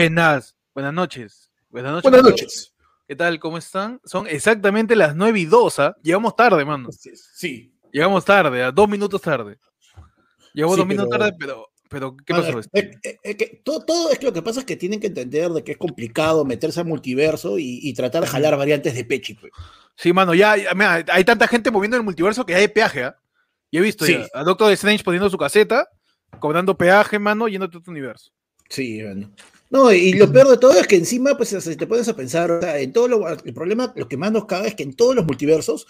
Buenas, buenas noches. Buenas noches. Buenas noches. ¿Qué tal? ¿Cómo están? Son exactamente las 9 y 2. ¿ah? Llegamos tarde, mano. Sí. Llegamos tarde, a dos minutos tarde. Llegamos Sí, dos minutos tarde, pero, pero ¿qué pasó? es que todo, todo es que lo que pasa es que tienen que entender de que es complicado meterse al multiverso y, y tratar de jalar variantes de Pechi. pues. Sí, mano, ya, ya, mira, hay tanta gente moviendo en el multiverso que hay peaje. Y he visto Sí. ya a Doctor Strange poniendo su caseta, cobrando peaje, mano, yendo a todo tu universo. Sí, bueno. No, y lo peor de todo es que encima, pues, si te pones a pensar, o sea, en todo lo, el problema, lo que más nos caga es que en todos los multiversos,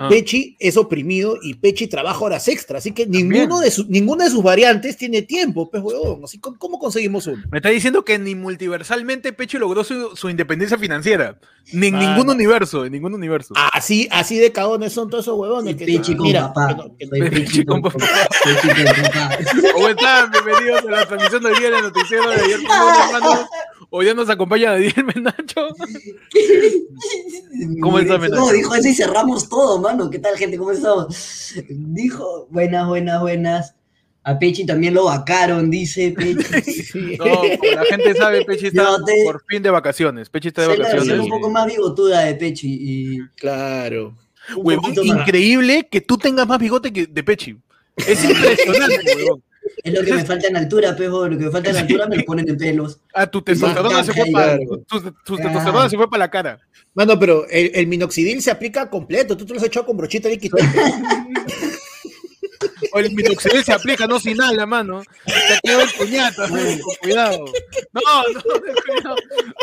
Ah. Pechi es oprimido y Pechi trabaja horas extra, así que ninguno de sus, ninguna de sus variantes tiene tiempo, pues, huevón. Así, ¿cómo, cómo conseguimos uno? Me está diciendo que ni multiversalmente Pechi logró su, su independencia financiera. Ni en Mano. ningún universo, en ningún universo. Así, así de cagones son todos esos huevones. que- Pechi con mira, papá. Pechi con papá. ¿Cómo están? Bienvenidos a la transmisión del día del noticiero de ayer, hoy, ya nos acompaña Daniel Menacho. ¿Cómo está, Menacho? No, dijo eso y cerramos todo, mano. ¿Qué tal, gente? ¿Cómo estamos? Dijo, buenas, buenas, buenas. A Pechi también lo vacaron, dice Pechi. No, como la gente sabe, Pechi está te- por fin de vacaciones. Pechi está de Se vacaciones. un poco más bigotuda de Pechi. Y Claro. Huevón, increíble que tú tengas más bigote que de Pechi. Es impresionante, huevón. Es lo que me falta en altura, pejo. Lo que me falta en altura me lo ponen en pelos. Ah, tu testosterona se fue para tu, tu- tu testosterona se fue para la cara. Mano, pero el, el minoxidil se aplica completo. Tú te lo has echado con brochita líquida. O el minoxidil se aplica, no sin nada, mano. Te quedó el puñata, con cuidado. No, no, cuidado.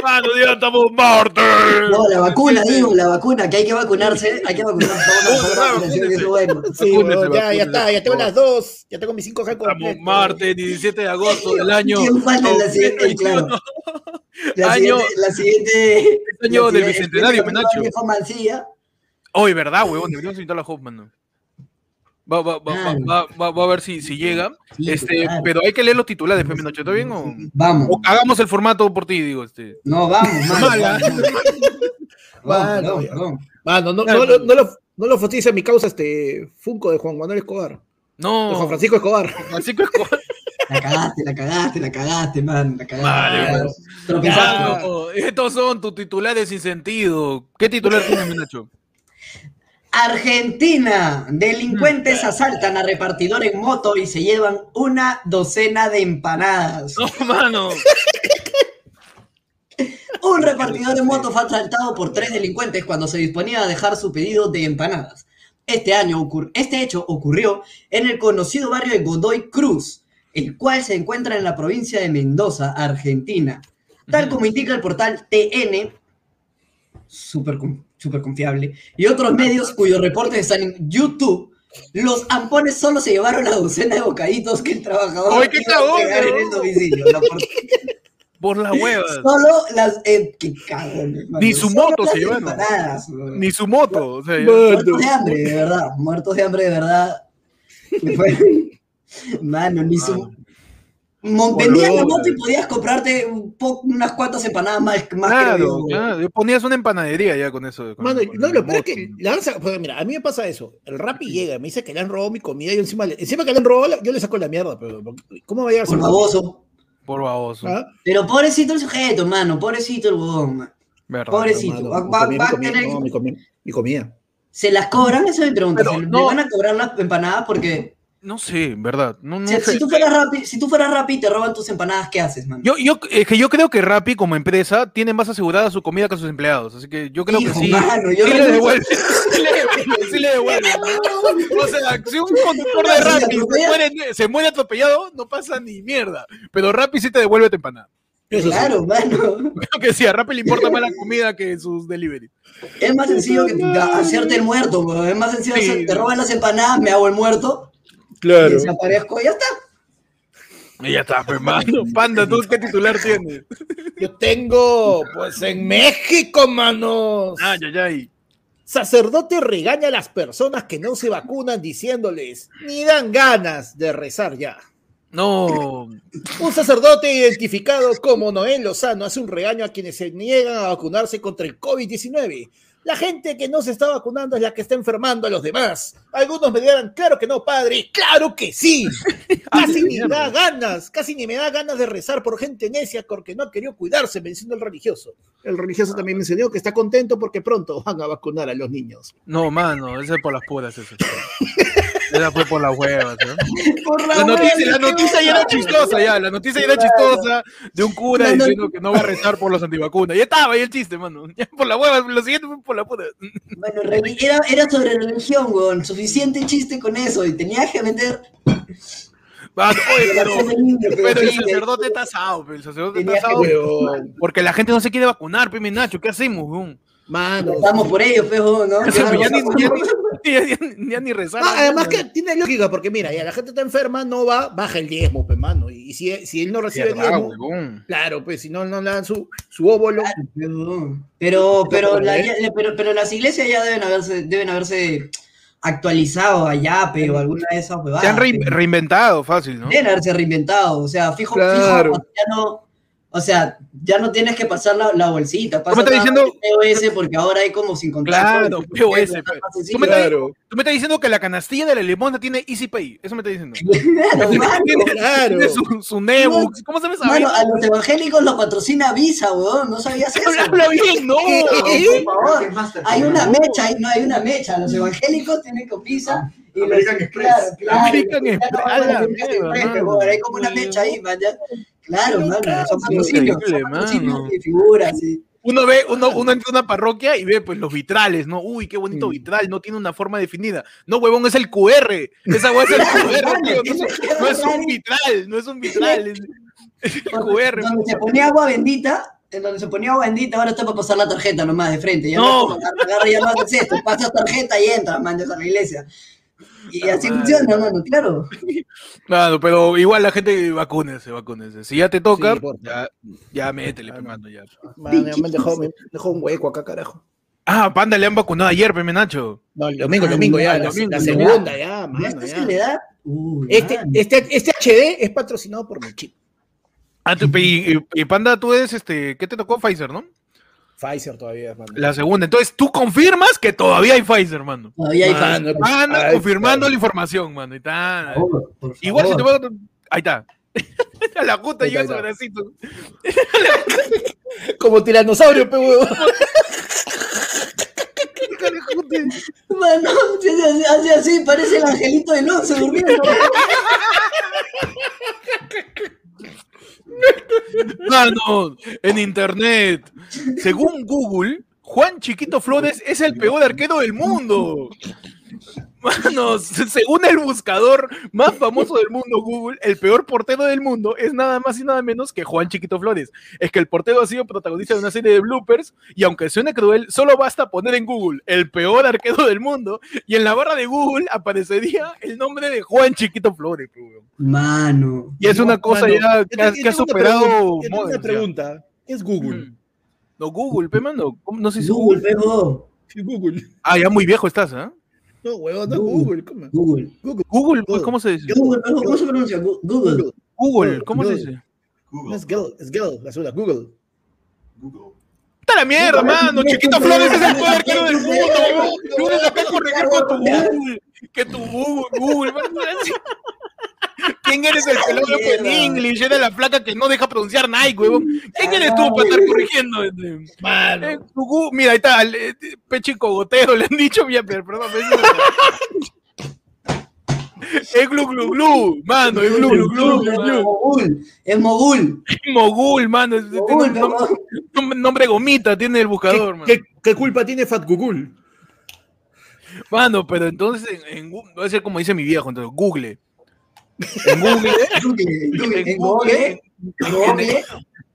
Mano, ya estamos Marte. No, la vacuna, digo, la vacuna, que hay que vacunarse. Hay que vacunarse. Claro, bueno. Sí, ya, ya está. Ya tengo las dos. Ya tengo mis 5G Estamos completos. martes 17 de agosto del año. ¿Quién falta en la siguiente? 2021. Claro. La Año- siguiente, la siguiente. año la del bicentenario, el Menacho. año. Hoy, ¿verdad, huevón? Deberíamos invitar a Hoffman. ¿no? Va, va, va, va, va, va- va a ver si, si llega. Sí, Este, claro. pero hay que leer los titulares, Noche, ¿está bien? O, Vamos. o hagamos el formato por ti, digo. Este. No, vamos, mano. No, no, lo- no, lo, no lo a mi causa este Funko de Juan Manuel Escobar. De No, Juan Francisco Escobar. Francisco Escobar. La cagaste, la cagaste, la cagaste, man. La cagaste. Vale, Claro. bueno. Tropezaste. Ya. No, estos son tus titulares sin sentido. ¿Qué titular tienes, Menacho? Argentina. Delincuentes asaltan a repartidor en moto y se llevan una docena de empanadas. No, mano. Un repartidor en moto fue asaltado por tres delincuentes cuando se disponía a dejar su pedido de empanadas. Este, año este hecho ocurrió en el conocido barrio de Godoy Cruz, el cual se encuentra en la provincia de Mendoza, Argentina. Tal como indica el portal TN, súper con- súper confiable, y otros medios cuyos reportes están en YouTube, los ampones solo se llevaron la docena de bocaditos que el trabajador ¡Ay, qué iba a en el domicilio. La por- Por las huevas. Solo las. Eh, qué mano. Ni su Solo moto se llevaron. Ni su moto. O sea, ya- Muertos de hambre, de verdad. Muertos de hambre, de verdad. Mano, ni su. Mon- Vendías la moto y podías comprarte un po- unas cuantas empanadas más, más Claro, yo, weón. claro. Ponías una empanadería ya con eso. con- Mano, con no, lo peor es que han pues, mira, a mí me pasa eso. El Rappi llega, me dice que le han robado mi comida y yo encima, le- encima que le han robado, yo le saco la mierda, pero ¿cómo va a llegar Por baboso. Por baboso. ¿Ah? Pero pobrecito el sujeto, mano. Pobrecito el huevón, man. Verdad. Pobrecito. Mano, Va- mi va- comida, va a mi comida, tener- no, mi comida, mi comida. ¿Se las cobran? Eso me pregunto. Pero ¿Se le no. van a cobrar las empanadas? Porque No sé, verdad. No, no si, sé. si tú fueras Rappi, si tú fueras Rappi y te roban tus empanadas, ¿qué haces, man? Yo, yo, es que yo creo que Rappi como empresa tiene más asegurada su comida que sus empleados, así que yo creo Hijo, que sí. mano, yo sí le devuelve. Sí le, sí le devuelve. O sea, si un conductor de Rappi se muere, se muere atropellado, no pasa ni mierda. Pero Rappi sí te devuelve tu empanada. Eso sí. Claro, mano. Creo que sí, a Rappi le importa más la comida que sus delivery. Es más sencillo que hacerte el muerto, weón. Es más sencillo hacer- te roban las empanadas, me hago el muerto, Claro. desaparezco y ya está. Y ya está, hermano. Panda, ¿tú qué titular tienes? Yo tengo, pues en México, manos. Ay, ay, ay. Sacerdote regaña a las personas que no se vacunan diciéndoles, ni dan ganas de rezar ya. No. Un sacerdote identificado como Noel Lozano hace un regaño a quienes se niegan a vacunarse contra el COVID-19, La gente que no se está vacunando es la que está enfermando a los demás. Algunos me dirán, claro que no, padre. ¡Claro que sí! Casi ni me da ganas, casi ni me da ganas de rezar por gente necia porque no ha querido cuidarse, enseñó el religioso. El religioso también me enseñó que está contento porque pronto van a vacunar a los niños. No, mano, ese es por las puras. Ese. Esa fue por las huevas. ¿no? Por La noticia, la noticia ya era chistosa, ya. La noticia ya era chistosa de un cura No, no. diciendo que no va a rezar por los antivacunas. Ya estaba ahí el chiste, mano. Ya por la hueva, lo siguiente fue por la puta. Bueno, era, era sobre religión, weón. Suficiente chiste con eso. Y tenías que meter. Mano, oye, pero, el sacerdote está asado, el sacerdote está Tenía asado. Porque la gente no se quiere vacunar, Pime Nacho. ¿Qué hacemos, weón? Mano. Estamos por ellos, pejo, ¿no? Ya, ni, ya, ni, Claro. ya ni- ya ni- ya ni rezar. Ah, además que tiene lógica, porque mira, ya la gente está enferma, no va, baja el diezmo, pues, mano. Y si, si él no recibe Verdad, diezmo, claro, pues si no, no le dan su, su óvulo. Pero, pero, ¿Eh? la- pero, pero las iglesias ya deben haberse, deben haberse actualizado allá, pero alguna de esas huevadas. Se han rein- reinventado fácil, ¿no? Deben haberse reinventado. O sea, fijo, Claro. fijo, ya no. O sea, ya no tienes que pasar la, la bolsita. Pasa me estás diciendo? POS porque ahora hay como sin contacto. Claro, entonces, POS, Tú me estás- Claro, Tú me estás diciendo que la canastilla de la limona tiene Easy Pay. Eso me estás diciendo. Claro, mano. Tiene, claro. tiene su, su Nebux. ¿Cómo se me sabe? Mano, a los evangélicos los patrocina Visa, weón. No sabías eso. Habla bien, no. Por favor. Hay una mecha, hay, no hay una mecha. Los evangélicos tienen con Visa. Y los- American Express. Claro, claro. American Express, Hay como una mecha ahí, man. Claro, mano. Son patrocinios. Son y figuras. y- Uno ve, uno, uno entra a una parroquia y ve pues los vitrales, ¿no? Uy, qué bonito Mm. vitral, no tiene una forma definida. No, huevón, es el QR. Esa hueá es el QR, tío. No, es- no es un vitral, no es un vitral. Es, el QR. Donde se ponía agua bendita, en donde se ponía agua bendita, ahora está para pasar la tarjeta nomás de frente. Ya No. no. agarra ya no haces esto, pasas tarjeta y entras, man, a la iglesia. Y así madre. funciona, mano, claro. Claro, pero igual la gente vacúnese, vacúnese. Si ya te toca, Sí, por ya, ya métele, pe, mano, ya. Mano, ya me dejó, me dejó un hueco acá, carajo. Ah, Panda le han vacunado ayer, Peme Nacho. No, el domingo, el Ah, domingo ya, la, domingo, la segunda ya, ¿Ya mano, estás ya. la edad? Uy, Este, este, este HD es patrocinado por mi chip. Ah, tú- y, y- y Panda, tú eres, este, ¿qué te tocó? Pfizer, ¿no? Pfizer todavía, mano. La segunda. Entonces, tú confirmas que todavía hay Pfizer, mano. Todavía hay Mano, fans. pues, Panda ay, confirmando claro. la información, mano. Y tal. Por favor, por Igual si te voy a... Ahí está. A la puta ahí está. bracito. Como tiranosaurio, pe huevo. Mano, si hace así, hace así, parece el angelito del once durmiendo. Mano, en internet. Según Google, Juan Chiquito Flores es el peor arquero del mundo. Manos, según el buscador más famoso del mundo, Google, el peor portero del mundo es nada más y nada menos que Juan Chiquito Flores. Es que el portero ha sido protagonista de una serie de bloopers y aunque suene cruel, solo basta poner en Google el peor arquero del mundo y en la barra de Google aparecería el nombre de Juan Chiquito Flores. weón. Mano. Y es una cosa Mano, ya que, ha- que ha una superado pregunta, una pregunta. ¿Qué es Google? Mm. No, Google, pe, mano. ¿Cómo? No sé si Google, pejo. ¿Qué es Google? Ah, ya muy viejo estás, ¿ah? No, huevón, no Google. Google. ¿Cómo? Google. Google. Google, pues, Google. ¿cómo se dice? Google, ¿cómo se pronuncia? Google. Google. Google, ¿cómo se Google. dice? Google. es Google, es Google, la segunda, Google. Google. ¡Está la mierda, Google, mano! Google, Chiquito Google, Flores es el Google, poder arquero del Google, mundo, Google, weón. Google, Tú vienes acá corregir con tu Google. Google. Que tu Google, Google. ¿Quién eres el pelado en. English? Era la placa que no deja pronunciar Nike, huevón. ¿Quién eres tú para estar corrigiendo? Mano. Eh, Mira, ahí está, eh, Pechico Gotero, le han dicho, mira, perdón, me- es glu glu glu, mano, es glu glu glu, Es. Mogul. Es Mogul. Mogul, mano, tiene nombre, gomita, tiene el buscador, ¿Qué, mano. qué, qué culpa tiene Fat Google? Mano, pero entonces en, va a ser como dice mi viejo, entonces Google. En Google, en Google,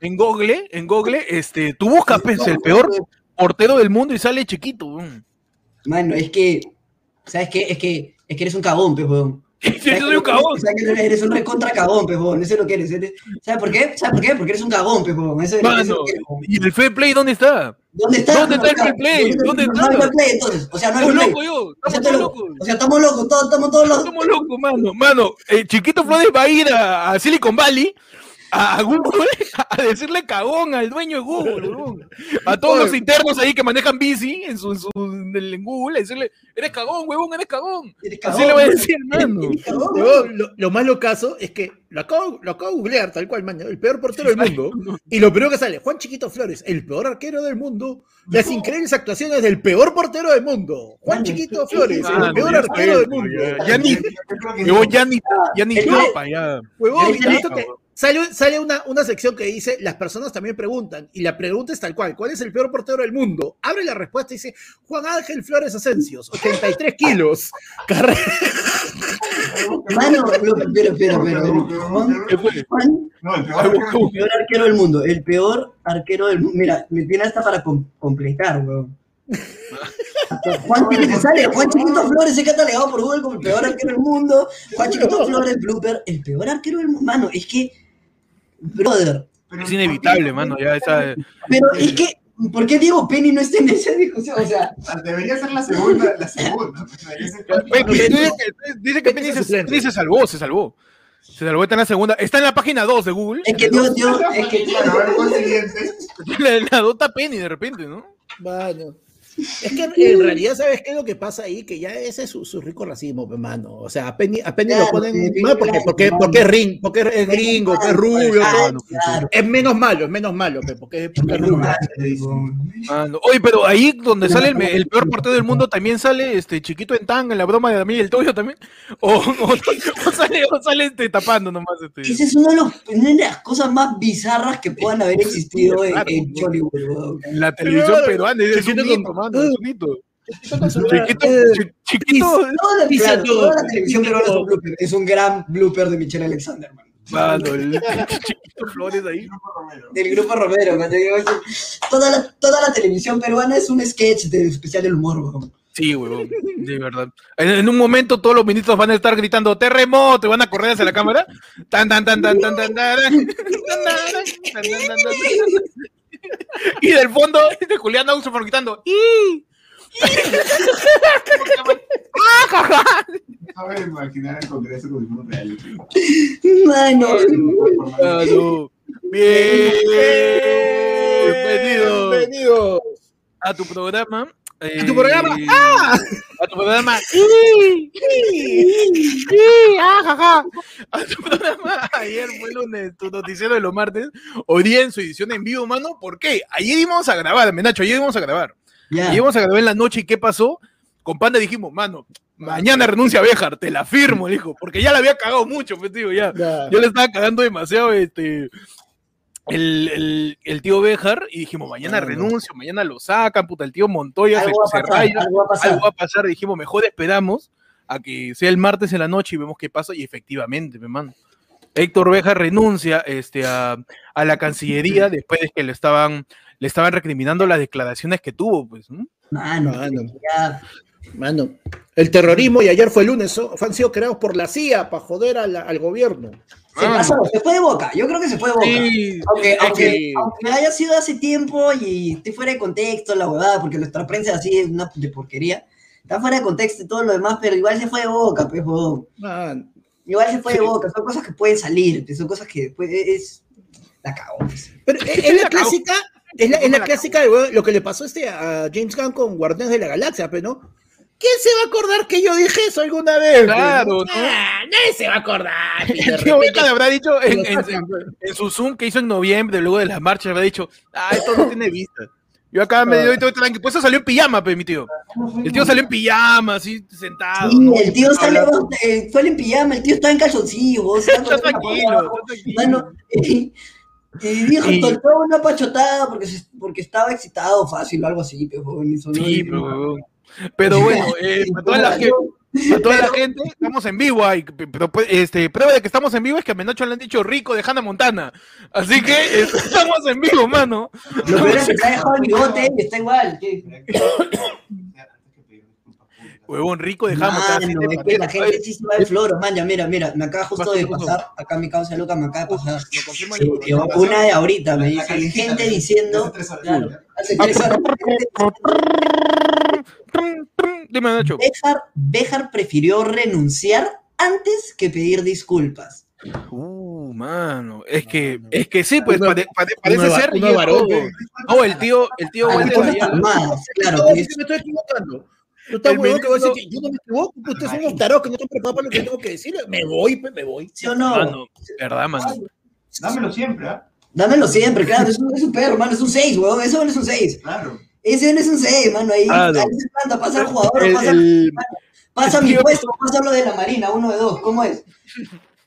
en Google, en Google, este, tú buscas pues, el peor portero del mundo y sale chiquito. Mano, es que. ¿Sabes qué? Es que, es que eres un cagón, weón. Yo soy un cagón. ¿Sabes que eres, un recontra cagón, pe, weón? Eso es lo que eres. ¿Sabes por qué? ¿Sabes por qué? Porque eres un cagón, pe, weón. Eso es, eso es Mano, lo que. ¿y el fair play dónde está? ¿Dónde está? ¿Dónde está el fair play? ¿Dónde No está? hay fair play, entonces. O sea, no hay Estamos fair play. locos yo, O sea, estamos todos locos. o sea, estamos locos, todos, estamos todos locos. Estamos locos, mano. Mano, eh, Chiquito Flores va a ir a, a Silicon Valley a Google a decirle cagón al dueño de Google, huevón. A todos los internos ahí que manejan bici en, su, en, su- Google, a decirle, eres cagón, huevón, eres cagón. Eres Así le voy a decir, mano. Lo, lo más locazo es que lo acabo, lo acabo de googlear tal cual, man, el peor portero del mundo. Y lo primero que sale, Juan Chiquito Flores, el peor arquero del mundo. Las increíbles actuaciones del peor portero del mundo. Juan Chiquito ¿qué- Flores, el peor arquero del mundo. ya- ni- ya ni, ya ni ya. Huevón, que sale, sale una, una sección que dice, las personas también preguntan, y la pregunta es tal cual, ¿cuál es el peor portero del mundo? Abre la respuesta y dice, Juan Ángel Flores Asencios, 83 kilos. Carrera. Mano, lo- pero, pero, pero. No, el peor huevón. el peor arquero del mundo. El peor arquero del mundo. Mira, me tiene hasta para com- completar, weón. Juan Chiquito sale, Juan Chiquito Flores es catalogado por Google como el peor arquero del mundo. Juan Chiquito Flores, blooper, el peor arquero del mundo. Mano, es que, brother, Pero Es inevitable, mano, ya esa... pero es que, ¿por qué Diego Penny no está en esa discusión? O sea, Debería ser la segunda, la segunda. Pero dice que, dice que Penny se, Penny se salvó, se salvó. Se salvó, está en la segunda. Está en la página 2 de Google. es que Dios, Dios, es que Claro, a ver, ¿cuál siguiente? La, la adopta Penny de repente, ¿no? Mano. Es que en realidad, ¿sabes qué es lo que pasa ahí? Que ya ese es su, su rico racismo, pe, mano. O sea, a Penny, a Penny Claro, lo ponen. sí, no, porque, claro, porque, porque es ring, porque es gringo, que es rubio, Claro, todo. claro. Es menos malo, es menos malo, pe, porque, es- porque es rubio. Mano, Oye, pero ahí donde sale el, el peor portero del mundo también sale este chiquito en tanga en la broma de Damián y el Toyo también. O, o- o sale, o sale este, tapando nomás. Este. Esa es una de, los- una de las cosas más bizarras que puedan haber existido en, Claro, en ¿no? Hollywood, weón. En la televisión Claro, peruana. Es un mano, es un hito. Chiquito, Chiquito, eh. Toda la, televisión peruana es un blooper. Es un gran blooper de Michelle Alexander. Mano, el chiquito Flores ahí. Del grupo Romero. Toda la, toda la televisión peruana es un sketch de especial del humor, weón. Sí, huevón, de verdad. En, en un momento todos los ministros van a estar gritando terremoto y van a correr hacia la cámara. Tan, tan, tan, tan, tan, tan, tan, tan, tan, tan, tan, tan, tan, tan, tan. Y del fondo, de Julián Augsburg gritando ¡Y! A ver, imaginar el Congreso mundo real. Mano. Mano. Bien. Bienvenido Bienvenido. a tu programa. ¿A tu programa? ¡Ah! A tu programa. ¡Y! ¡Y! ¡Ah! A tu programa. Ayer fue lunes, tu noticiero de los martes. Hoy día en su edición en vivo, mano. ¿Por qué? Ayer íbamos a grabar, Menacho. Ayer íbamos a grabar. Ya. Ayer íbamos a grabar en la noche. ¿Y qué pasó? Con Panda dijimos, mano, mañana renuncia a Béjar. Te la firmo, dijo. Porque ya la había cagado mucho, pues, tío, ya. Ya. Yo le estaba cagando demasiado este, el, el, el tío Béjar y dijimos, mañana renuncio, mañana lo sacan, puta, el tío Montoya se, Algo va se a pasar, raya, algo va a pasar. algo va a pasar. Dijimos, mejor esperamos a que sea el martes en la noche y vemos qué pasa. Y efectivamente, mi mano. Héctor Béjar renuncia este, a, a la Cancillería después de que le estaban, le estaban recriminando las declaraciones que tuvo, pues, ¿no? Mano, Mano. ya. Mano, el terrorismo y ayer fue lunes, so- han sido creados por la CIA para joder a la- al gobierno. Se Mano. pasó, se fue de boca. Yo creo que se fue de boca. Sí, Aunque, aunque, que- aunque haya sido hace tiempo y esté fuera de contexto la huevada, porque nuestra prensa así es una de porquería. Está fuera de contexto y todo lo demás, pero igual se fue de boca, pues. Man, Igual se fue de Sí. boca. Son cosas que pueden salir, pues, son cosas que pues, es. La cagó. pues. Pero es, es la clásica, es la, es la clásica de weón, lo que le pasó este a James Gunn con Guardianes de la Galaxia, pero no. ¿Quién se va a acordar que yo dije eso alguna vez? pe, Claro, no? ¿no? Ah, nadie se va a acordar. repente- Béjar habrá dicho en, pe. su Zoom que hizo en noviembre, luego de las marchas, habrá dicho, ah, esto no tiene vista. Yo acá me doy todo tranquilo. Pues eso salió en pijama, pe, mi tío. El tío salió en pijama, así, sentado. Sí, ¿no? el tío salió, eh, fue en pijama, el tío estaba en calzoncillos. vos, estaba Está tranquilo, está tranquilo. Mano, y, y dijo, Y- soltó una pachotada porque, se- porque estaba excitado fácil o algo así, pero huevón, y sonó Sí, y- pero. Pero bueno, eh, para toda la gente, para toda la gente, estamos en vivo ahí, pero pues, este, prueba de que estamos en vivo es que a Menocho le han dicho rico de Hannah Montana. Así que estamos en vivo, mano. Lo peor es que se ha dejado el bigote está igual. Huevón, rico de Hannah Montana. es que la gente sí se va de floro, man, ya mira, mira, me acaba justo de pasar, acá mi causa loca me acaba de pasar. Una de ahorita, me dice, gente diciendo, claro, hace tres horas, Dime, Nacho. Béjar, Béjar prefirió renunciar antes que pedir disculpas. Uh, mano. Es que, es que sí, pues Uno- pare- pare- parece de- ser. es varón. ¿eh? No, el tío, el tío A las Walter Fuerzas Ayala- Armadas, claro. Que es me estoy equivocando. Huevón que a yo no me equivoco, pues, ustedes son unos tarados que no están preparados para lo que tengo que decir. Me voy, pues, me voy. ¿Sí o no? Mano, verdad, mano. Dámelo siempre, ¿ah? Dámelo siempre, claro. Es un, es un perro, mano. Es un 6, weón. Eso no es un 6. Claro. Ese no es un 6, mano. Ahí, Claro. ahí se planta, pasa el jugador, El- pasa, el- pasa el mi tío- puesto, pasa lo de la Marina, uno de dos. ¿Cómo es?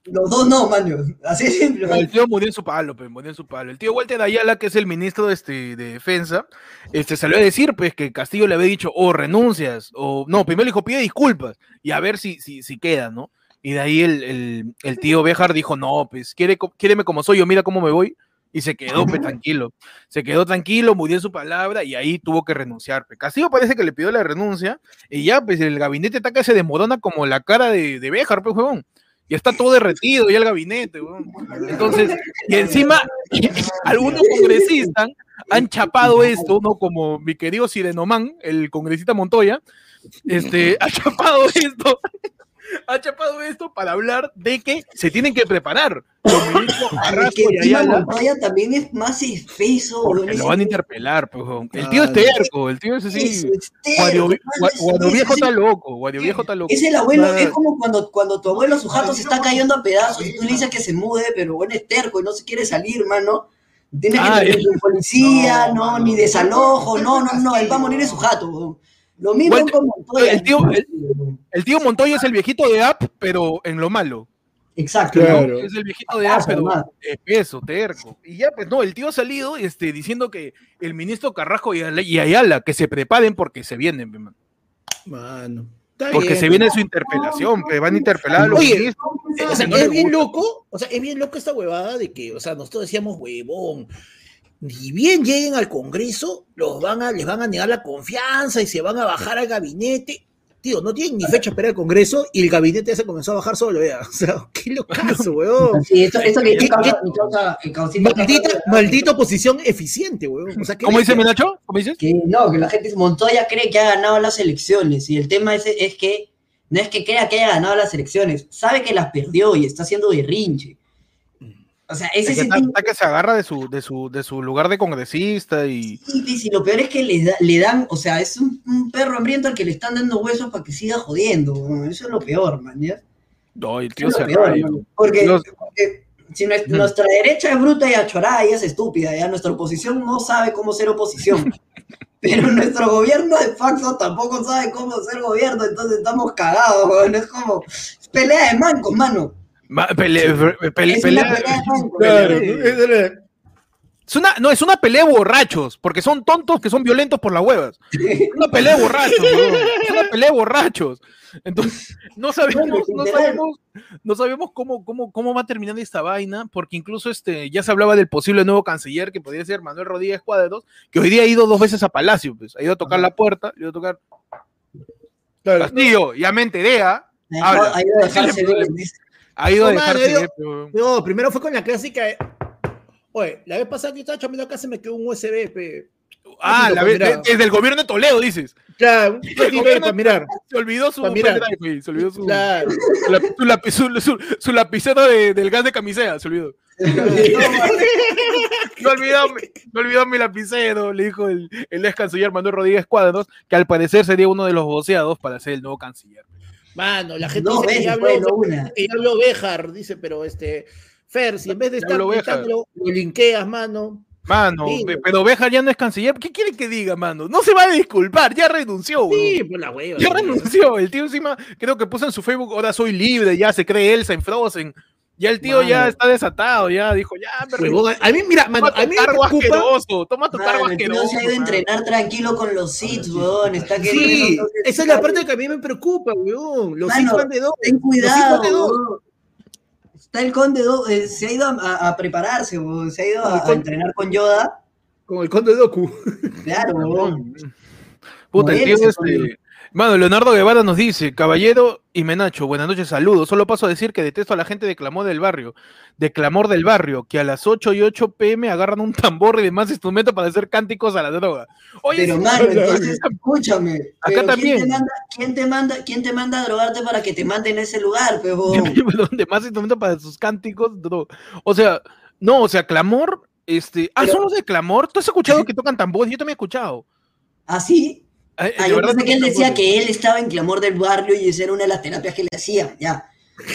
Los dos no, mano. Así es simple. El tío murió en su palo, pues, murió en su palo. El tío Walter Ayala, que es el ministro de, este, de defensa, este, salió a decir, pues, que Castillo le había dicho, o renuncias, o no, primero le dijo, pide disculpas, y a ver si, si, si queda, ¿no? Y de ahí el, el, el tío Béjar dijo, no, pues, quiere, quiéreme como soy yo, mira cómo me voy, y se quedó, pues, tranquilo. Se quedó tranquilo, murió su palabra, y ahí tuvo que renunciar. Pues. Castillo parece que le pidió la renuncia, y ya, pues, el gabinete está que se desmorona como la cara de, de Béjar, pues, huevón. Y está todo derretido ya el gabinete, weón. Entonces, y encima, algunos congresistas han chapado esto, ¿no? Como mi querido Sirenoman, el congresista Montoya, este, ha chapado esto, ha chapado esto para hablar de que se tienen que preparar ministros Es Carrasco y Ayala, también es más espeso, porque lo van a interpelar, pues. El tío es terco, el tío es así. Guario, Viejo está loco, Guario Viejo está loco. Es el abuelo, es como cuando, cuando tu abuelo, su jato se está cayendo a pedazos y tú le dices que se mude, pero bueno, es terco y no se quiere salir, mano. Tiene que tener policía, No, ni desalojo, no, no, no, él va a morir en su jato. Lo mismo Walter- con Montoya. el tío- el- El tío Montoya es el viejito de App, pero en lo malo. Exacto. ¿no? Claro. Es el viejito de App, pero espeso, terco. Y ya, pues no, el tío ha salido este, diciendo que el ministro Carrasco y Ayala, y Ayala, que se preparen porque se vienen, man. Mano. Está porque bien, se viene su interpelación, pe, van a interpelar a los Oye, ministros. O sea, no es bien loco, o sea, es bien loco esta huevada de que, o sea, nosotros decíamos, huevón, ni bien lleguen al Congreso, los van a, les van a negar la confianza y se van a bajar al gabinete. Tío, no tienen ni fecha para el Congreso y el gabinete ya se comenzó a bajar solo, vea. O sea, qué locazo, huevón. Sí, esto, esto que ¿Qué- causa, qué- me causa, me causita- Maldita, maldita oposición eficiente, huevón. O sea, ¿qué ¿Cómo dice. Menacho? ¿Cómo dices? Que no, que la gente dice, Montoya cree que ha ganado las elecciones y el tema es, es que no es que crea que haya ganado las elecciones, sabe que las perdió y está haciendo berrinche. O sea, ese Es que se agarra de su, de su, de su lugar de congresista y. y lo peor es que le, da- le dan, o sea, es un, un perro hambriento al que le están dando huesos para que siga jodiendo. Eso es lo peor, man. ¿ya? No, el tío es se peor, man. Porque, Dios. porque si nues- Ujú. nuestra derecha es bruta y achorada y es estúpida, ya nuestra oposición no sabe cómo ser oposición. Pero nuestro gobierno de facto tampoco sabe cómo ser gobierno, entonces estamos cagados, weón. Es como es pelea de mancos, mano. Ma- pele- pele- Es pelea- una pelea. ¿no? Es una, no, es una pelea de borrachos, porque son tontos que son violentos por las huevas. Es una pelea de borrachos, weón. Es una pelea de borrachos. Entonces, no sabemos, no sabemos, no sabemos cómo, cómo, cómo va a terminar esta vaina, porque incluso este, ya se hablaba del posible nuevo canciller que podría ser Manuel Rodríguez Cuadros, que hoy día ha ido dos veces a Palacio, pues, ha ido a tocar la puerta, ha ido a tocar claro. Castillo, ya me enteré, ¿ah? Ha Habla. ha ido a dejarse. ha ido a No, ver, pero- No, primero fue con la clásica. de- Oye, la vez pasada que estaba chambeando acá se me quedó un USB, pe. Ah, la vez, desde el gobierno de Toledo, dices. Claro, un USB para mirar. Se olvidó su mirar. pendrive, se olvidó su, Claro. su, lapi- su lapi- su- su- su lapicero de- del gas de camisea, se olvidó. No olvidó, mi- no olvidó mi lapicero, le dijo el, el ex canciller Manuel Rodríguez Cuadros, que al parecer sería uno de los voceados para ser el nuevo canciller. Mano, la gente dice que ya habló, no una. que ya habló Béjar, dice, pero este. Fer, si en vez de estar lo linkeas, mano. Mano, Sí. pe- pero Bejar ya no es canciller. ¿Qué quiere que diga, mano? No se va a disculpar, ya renunció, Sí, weón. por la hueva. Ya renunció. El tío encima, creo que puso en su Facebook, ahora soy libre, ya se cree Elsa en Frozen. Ya el tío ya está desatado, ya dijo, ya, me a mí, mira, mano, a mí me cargo preocupa. asqueroso, toma tu cargo Mano, el tío asqueroso. se ha ido a entrenar tranquilo con los Seeds, weón. Está Sí, queriendo, entonces, esa es la parte que a mí me preocupa, weón. Los hijos van de dos. Ten cuidado, weón. Está el conde, do- eh, se ha ido a, a- a prepararse, weón. Se ha ido a, entrenar con Yoda. Con el conde Doku. Claro, weón. Puta, el tío, este, Mano, Leonardo Guevara nos dice, caballero y Menacho, buenas noches, saludos. Solo paso a decir que detesto a la gente de Clamor del Barrio, de Clamor del Barrio, que a las 8 y 8 pm agarran un tambor y demás instrumentos para hacer cánticos a la droga. Oye, Pero, sí, mano, entonces, escúchame. Acá pero también. ¿quién te, manda, quién, te manda, ¿Quién te manda a drogarte para que te manden a ese lugar, pejo? donde más instrumentos para sus cánticos. no. O sea, no, o sea, Clamor, este. Ah, Pero- son los de Clamor. ¿Tú has escuchado que tocan tambores? Yo también he escuchado. ¿Así? Ah, Ah, yo pensé que él decía que él estaba en clamor del barrio y esa era una de las terapias que le hacía, ya.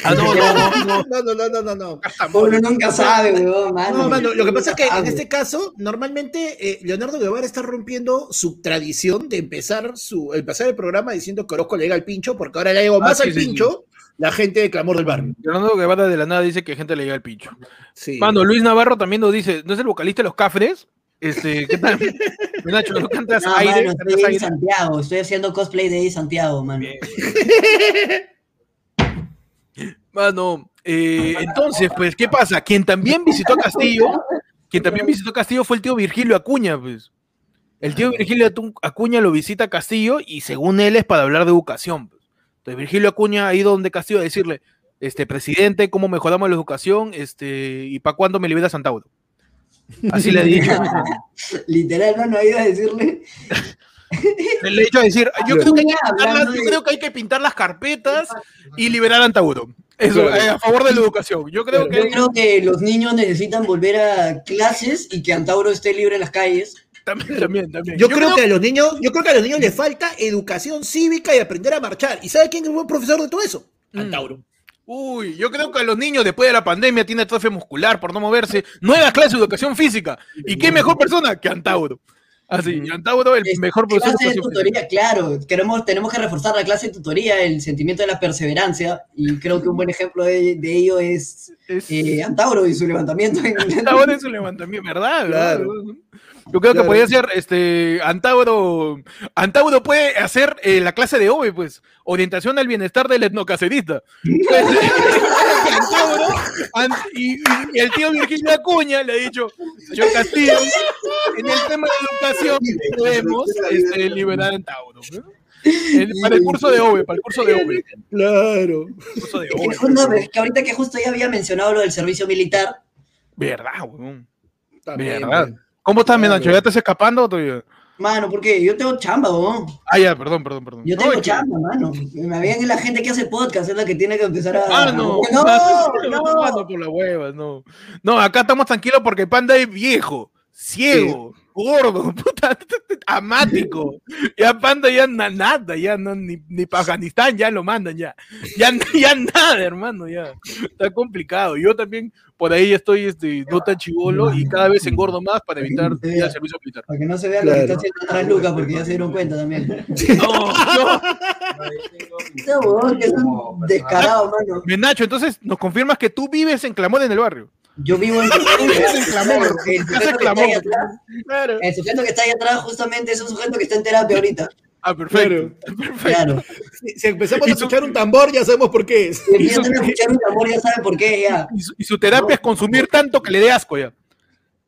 Ah, no, no, no, no. No, no, no. Uno nunca sabe, weón, mano. No, mano, lo que pasa es que en este caso, normalmente eh, Leonardo Guevara está rompiendo su tradición de empezar su empezar el programa diciendo que Orozco le llega al pincho, porque ahora le llegó Ah, más sí, al sí, sí. pincho la gente de Clamor del Barrio. Leonardo Guevara de la nada dice que gente le llega al pincho. Sí. Mano, Luis Navarro también nos dice, ¿no es el vocalista de los Cafres? Este, ¿qué tal? Nacho, ¿no cantas No, aire? mano, ¿Cantas estoy en aire? Santiago, estoy haciendo cosplay de Santiago, mano. Mano, eh, entonces, pues, ¿qué pasa? Quien también visitó Castillo, quien también visitó Castillo fue el tío Virgilio Acuña, pues. El tío Virgilio Acuña lo visita a Castillo y según él es para hablar de educación. pues. Entonces Virgilio Acuña ha ido donde Castillo a decirle, este, presidente, ¿cómo mejoramos la educación? Este, ¿y para cuándo me libera Santauro? Así le he dicho. Literal, mano, ha ido a decirle. Le he dicho a decir, yo creo, que hay que pintar las, yo de- creo que hay que pintar las carpetas y liberar a Antauro. Eso, Claro. eh, a favor de la educación. Yo creo que Yo hay- creo que los niños necesitan volver a clases y que Antauro esté libre en las calles. también, también, también. Yo, creo, que a los niños, yo creo que a los niños les falta educación cívica y aprender a marchar. ¿Y sabe quién es el buen profesor de todo eso? Mm. Uy, yo creo que a los niños después de la pandemia tiene atrofia muscular por no moverse. Nueva clase de educación física. ¿Y qué mejor persona que Antauro? Así, Antauro, el Es- mejor profesor Clase de educación física. tutoría, claro. Queremos, tenemos que reforzar la clase de tutoría, el sentimiento de la perseverancia. Y creo que un buen ejemplo de, de ello es Es- eh, Antauro y su levantamiento en Antauro es un levantamiento, ¿verdad? Claro. Yo creo que Claro. podría ser, este, Antauro, Antauro puede hacer eh, la clase de OVE, pues, orientación al bienestar del etnocacerista. Pues, Antauro, an- y, y el tío Virgilio Acuña le ha dicho, señor Castillo, en el tema de educación debemos este, liberar a Antauro. ¿no? El- para el curso de OVE, para el curso de OVE. Claro. curso de Es que, OVE. justo- es que ahorita que justo ya había mencionado lo del servicio militar, Verdad, weón. También, Verdad. pues. ¿Cómo estás, Claro. Menacho? ¿Ya te estás escapando o todavía? mano, porque yo tengo chamba, ¿no? Ah, ya, perdón, perdón, perdón. Yo No, tengo que- chamba, mano. Me había que la gente que hace podcast es la que tiene que empezar a. Ah, no, no, no, no. por las huevas, no. No, acá estamos tranquilos porque Panda es viejo, ciego, gordo, puta, amático. Ya Panda ya na- nada, ya no, ni, ni para Afganistán ya lo mandan ya. Ya, ya nada, hermano, ya. Está complicado. Yo también por ahí estoy este, no tan chivolo y cada vez engordo más para evitar ir al servicio militar. Para que no se vea Claro. lo que está haciendo atrás Lucas, porque ya se dieron cuenta también. No, no. Este huevón que es un descarado, mano. Nacho, entonces nos confirmas que tú vives en Clamor en el barrio. Yo vivo en. El sujeto, que está Clamor. ahí atrás, Claro. el sujeto que está ahí atrás, justamente, es un sujeto que está en terapia ahorita. Ah, perfecto. perfecto. Claro. Si, si empezamos a escuchar un tambor, ya sabemos por qué. Si empiezan a escuchar un amor, ya sabe por qué, ya. Y su, y su terapia es consumir tanto que le dé asco ya.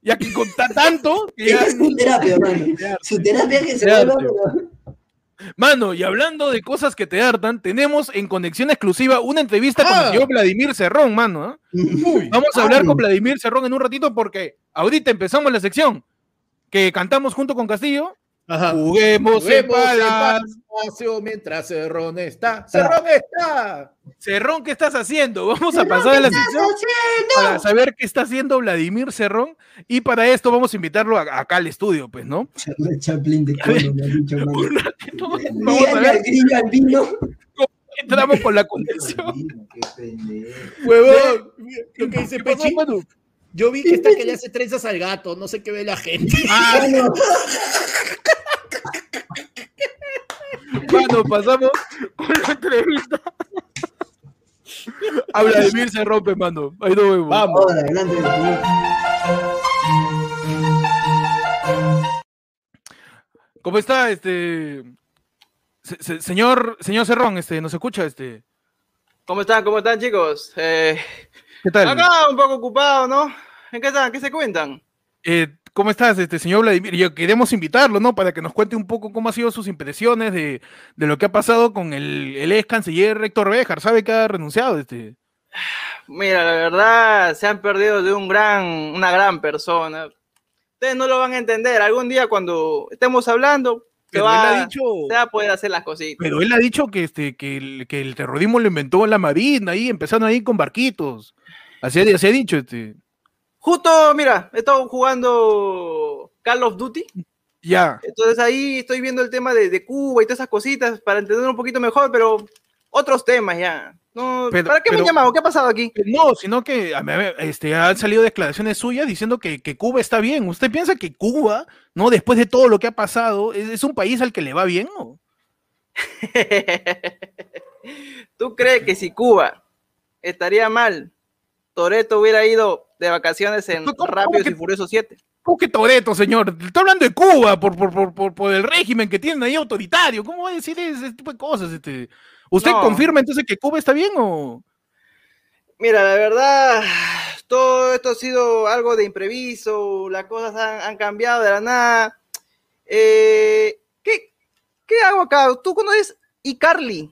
Ya que con ta- tanto que ya- Es su terapia, mano. Su terapia es que se Terapia. Mano, y hablando de cosas que te hartan, tenemos en conexión exclusiva una entrevista con Ah. el señor Vladimir Cerrón, mano. ¿ah? Vamos a hablar con Vladimir Cerrón en un ratito porque ahorita empezamos la sección que cantamos junto con Castillo. Ajá. Juguemos, Juguemos en. Palacio mientras Cerrón está. ¡Cerrón está! Cerrón, ¿qué estás haciendo? Vamos a pasar a la sección para saber qué está haciendo Vladimir Cerrón y para esto vamos a invitarlo a- acá al estudio, pues, ¿no? Chaplin de cono, me ha dicho, entramos con la conexión. Huevón, lo que dice ¿Qué pasó, Pechi? Yo vi que está que le hace trenzas al gato, no sé qué ve la gente. Ah, Mano, Mano, pasamos con la entrevista. A Vladimir se rompe, mano. Ahí nos vemos. Vamos. ¿Cómo está, este. se- se- señor, señor Cerrón, este, ¿nos escucha? Este. ¿Cómo están? ¿Cómo están, chicos? Eh, ¿Qué tal? acá un poco ocupado, ¿no? ¿En qué están? ¿Qué se cuentan? Eh, ¿Cómo estás, este señor Vladimir? Yo queremos invitarlo, ¿no? Para que nos cuente un poco cómo han sido sus impresiones de, de lo que ha pasado con el, el ex canciller Héctor Béjar. ¿Sabe que ha renunciado? Este? Mira, la verdad, se han perdido de un gran, una gran persona. Ustedes no lo van a entender. Algún día cuando estemos hablando, se Pero va, él ha dicho, se va a poder hacer las cositas. pero él ha dicho que, este, que, el, que el terrorismo lo inventó la Marina, ahí empezaron ahí con barquitos. Así, así ha dicho, este. Justo, mira, he estado jugando Call of Duty. Ya. Entonces ahí estoy viendo el tema de, de Cuba y todas esas cositas para entender un poquito mejor, pero otros temas ya. No, Pero- ¿Para qué me han llamado? ¿Qué ha pasado aquí? No, sino que a este, han salido declaraciones suyas diciendo que, que Cuba está bien. ¿Usted piensa que Cuba, no, después de todo lo que ha pasado, es, es un país al que le va bien? ¿no? ¿Tú crees que si Cuba estaría mal, Toreto hubiera ido de vacaciones en ¿Cómo- cómo Rápidos y Furiosos 7? ¿Cómo que Toreto, señor? Está hablando de Cuba por, por, por, por, por el régimen que tienen ahí autoritario. ¿Cómo va a decir ese tipo de cosas? Este? ¿Usted No. confirma entonces que Cuba está bien o...? Mira, la verdad, todo esto ha sido algo de impreviso, las cosas han, han cambiado de la nada. Eh, ¿qué, ¿Qué hago acá? ¿Tú conoces iCarly?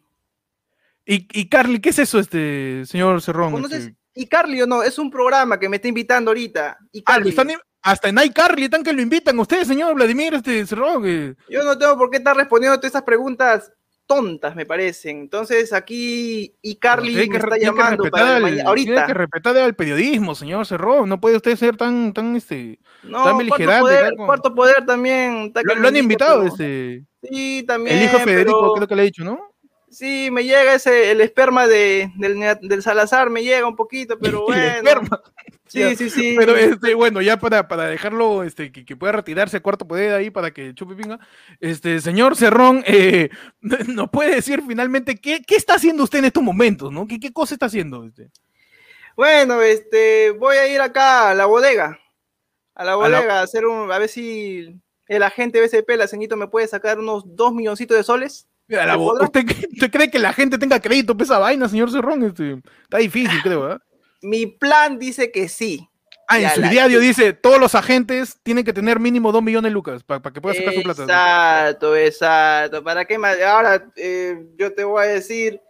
Y, y Carly, ¿qué es eso, este señor Cerrón? ¿Conoces Este? iCarly o no? Es un programa que me está invitando ahorita. Ah, iCarly. lo están- hasta en iCarly están que lo invitan a usted, señor Vladimir este, Cerrón. que- Yo no tengo por qué estar respondiendo a todas esas preguntas tontas, me parecen. Entonces aquí iCarly me que, está tiene que llamando respetar para al- mañana- tiene ahorita. que respetar al periodismo, señor Cerrón. No puede usted ser tan, tan, este... No, tan cuarto beligerante, poder, tan con- cuarto poder también. Lo, que han invita, invitado, pero- este... Sí, también. El hijo de Federico, pero- creo que le ha dicho, ¿no? Sí, me llega ese, el esperma de, del, del Salazar, me llega un poquito, pero El bueno. esperma. Sí, sí, sí. Pero este, bueno, ya para, para dejarlo, este, que, que pueda retirarse cuarto poder ahí para que chupe pinga. Este, señor Cerrón, eh, ¿nos puede decir finalmente qué, qué está haciendo usted en estos momentos, ¿no? ¿Qué, qué cosa está haciendo? Este? Bueno, este, voy a ir acá a la bodega. A la la- bodega a hacer un, a ver si el agente BCP, la ceñito, me puede sacar unos dos milloncitos de soles. Mira. ¿Usted, usted cree que la gente tenga crédito para esa vaina, señor Cerrón? Este, está difícil, creo, ¿ah? Mi plan dice que sí. Ah, en su la- diario dice, todos los agentes tienen que tener mínimo 2 millones de lucas para que pueda sacar su plata. Exacto, exacto. ¿Para qué más? Ahora eh, yo te voy a decir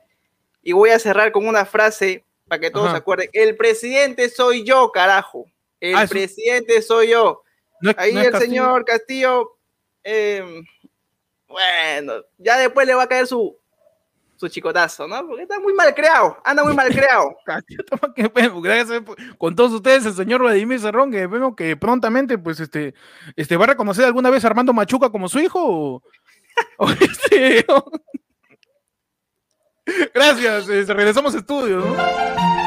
y voy a cerrar con una frase para que todos Ajá. se acuerden. El presidente soy yo, carajo. El Ah, presidente soy yo. No es- Ahí no el Castillo. señor Castillo, eh, bueno, ya después le va a caer su, su chicotazo, ¿no? Porque está muy mal creado, anda muy mal creado. Por- con todos ustedes, el señor Vladimir Cerrón, que vemos que prontamente, pues, este, este, ¿va a reconocer alguna vez a Armando Machuca como su hijo? Este, Gracias, este, regresamos a estudio, ¿no?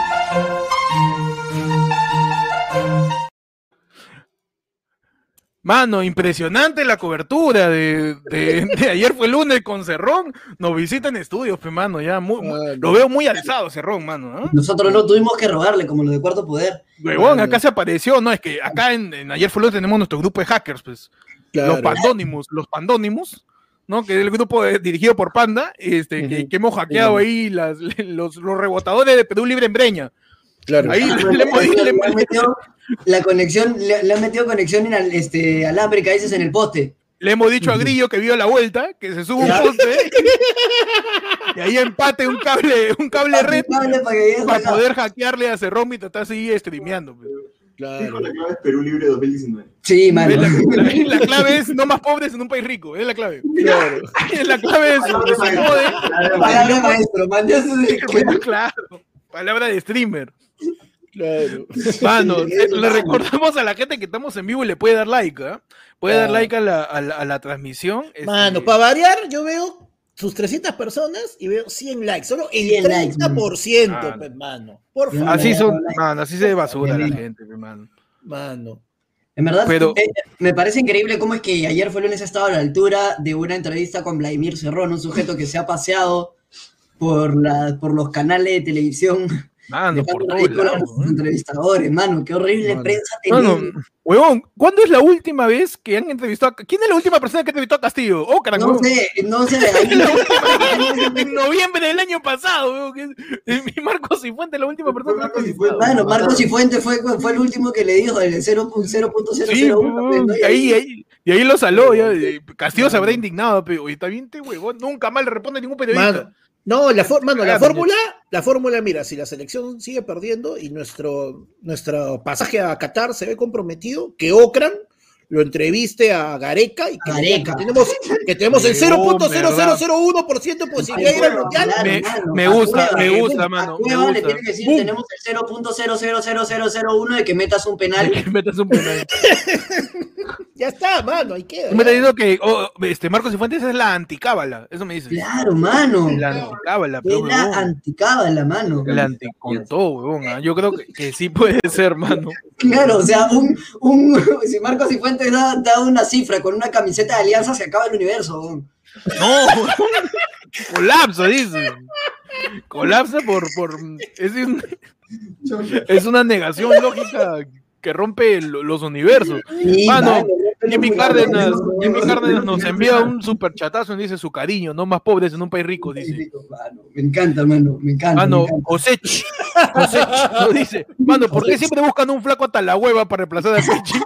Mano, impresionante la cobertura de, de- de ayer fue lunes con Cerrón. Nos visitan estudios, pe, mano, ya muy- muy- Ah, lo veo muy alzado Cerrón, mano. ¿no? Nosotros no tuvimos que rogarle como los de Cuarto Poder. Huevón, Mano. acá se apareció, no, es que acá en, en ayer fue lunes tenemos nuestro grupo de hackers, pues, los pandónimos, los pandónimos, ¿no? Que es el grupo de- dirigido por Panda, este, que, hemos hackeado ahí las, los, los rebotadores de Perú Libre en Breña. Claro. Ahí le, le hemos Le, le hemos- han metido la conexión, le, le han metido conexión en al- este, alámbrica, dices, en el poste. le hemos dicho a Grillo que vio la vuelta, que se suba un poste y ahí empate un cable, un cable red Cable para para poder hackearle a Cerrón y tratar de seguir streameando. pues. Claro. La clave es Perú Libre 2019. Sí, mano. La, la- la clave es no más pobres en un país rico, es la clave. Claro. La clave es que se jode. Palabra maestro, claro. Palabra de streamer. Claro. Mano, eh, le recordamos a la gente que estamos en vivo y le puede dar like, ¿ah? Puede dar Ah. like a la, a la, a la transmisión. este, Mano, para variar, yo veo sus 300 personas y veo 100 likes. Solo el 100 likes, 30%, mano. pues, mano. Por favor. Así son, like. mano, así se basura la gente, hermano. Mano. En verdad, Pero- eh, me parece increíble cómo es que ayer fue lunes ha estado a la altura de una entrevista con Vladimir Cerrón, un sujeto que se ha paseado por, la, por los canales de televisión Mano, por lados. nuestros ¿no? entrevistadores, mano. Qué horrible Mano. prensa Mano, tenemos. Huevón, ¿cuándo es la última vez que han entrevistado a... ¿Quién es la última persona que entrevistó a Castillo? Oh, carajo. No sé, no sé. ahí- en noviembre del año pasado, huevón, Marcos Cifuentes la última persona que ha Marcos entrevistado. Bueno, Marcos Cifuentes fue, fue el último que le dijo el 0.001. Sí, huevón, ¿no? y ahí, ahí, y ahí lo saló, ya, Castillo se habrá indignado, pero está bien, te huevón, nunca más le responde ningún periodista. Mano, no, la, for- mano, la Cagando, fórmula, la fórmula, mira, si la selección sigue perdiendo y nuestro, nuestro pasaje a Qatar se ve comprometido, que Ocran lo entreviste a Gareca y que, Gareca. que tenemos, que tenemos el Huevón, 0.0001% de posibilidad de ir al mundial. Me- gusta, Cueva, me gusta, mano, me le que decir, tenemos el 0.0000001 de que metas un penal. Que metas un penal. Ya está, mano, ahí queda. Me ya. estás diciendo que oh, este Marcos Cifuentes es la anticábala, eso me dices. Claro, mano. La anticábala, Es pero la huevón. anticábala, mano. La anticontó, huevón. ah. Yo creo que, que sí puede ser, mano. Claro, o sea, un, un, si Marcos Cifuentes da, da una cifra con una camiseta de alianza, se acaba el universo. No, colapso, dice. Colapsa por, por es, un- es una negación lógica que rompe lo- los universos. Y, Mano, mano, Jimmy Cárdenas, Jimmy. Cárdenas nos envía un super chatazo y dice su cariño, no más pobres en un país rico, dice. Mano, me encanta, mano, me encanta. Mano. Cosech, Cosech, nos dice, mano, ¿por qué siempre buscan un flaco hasta la hueva para reemplazar a Pechi?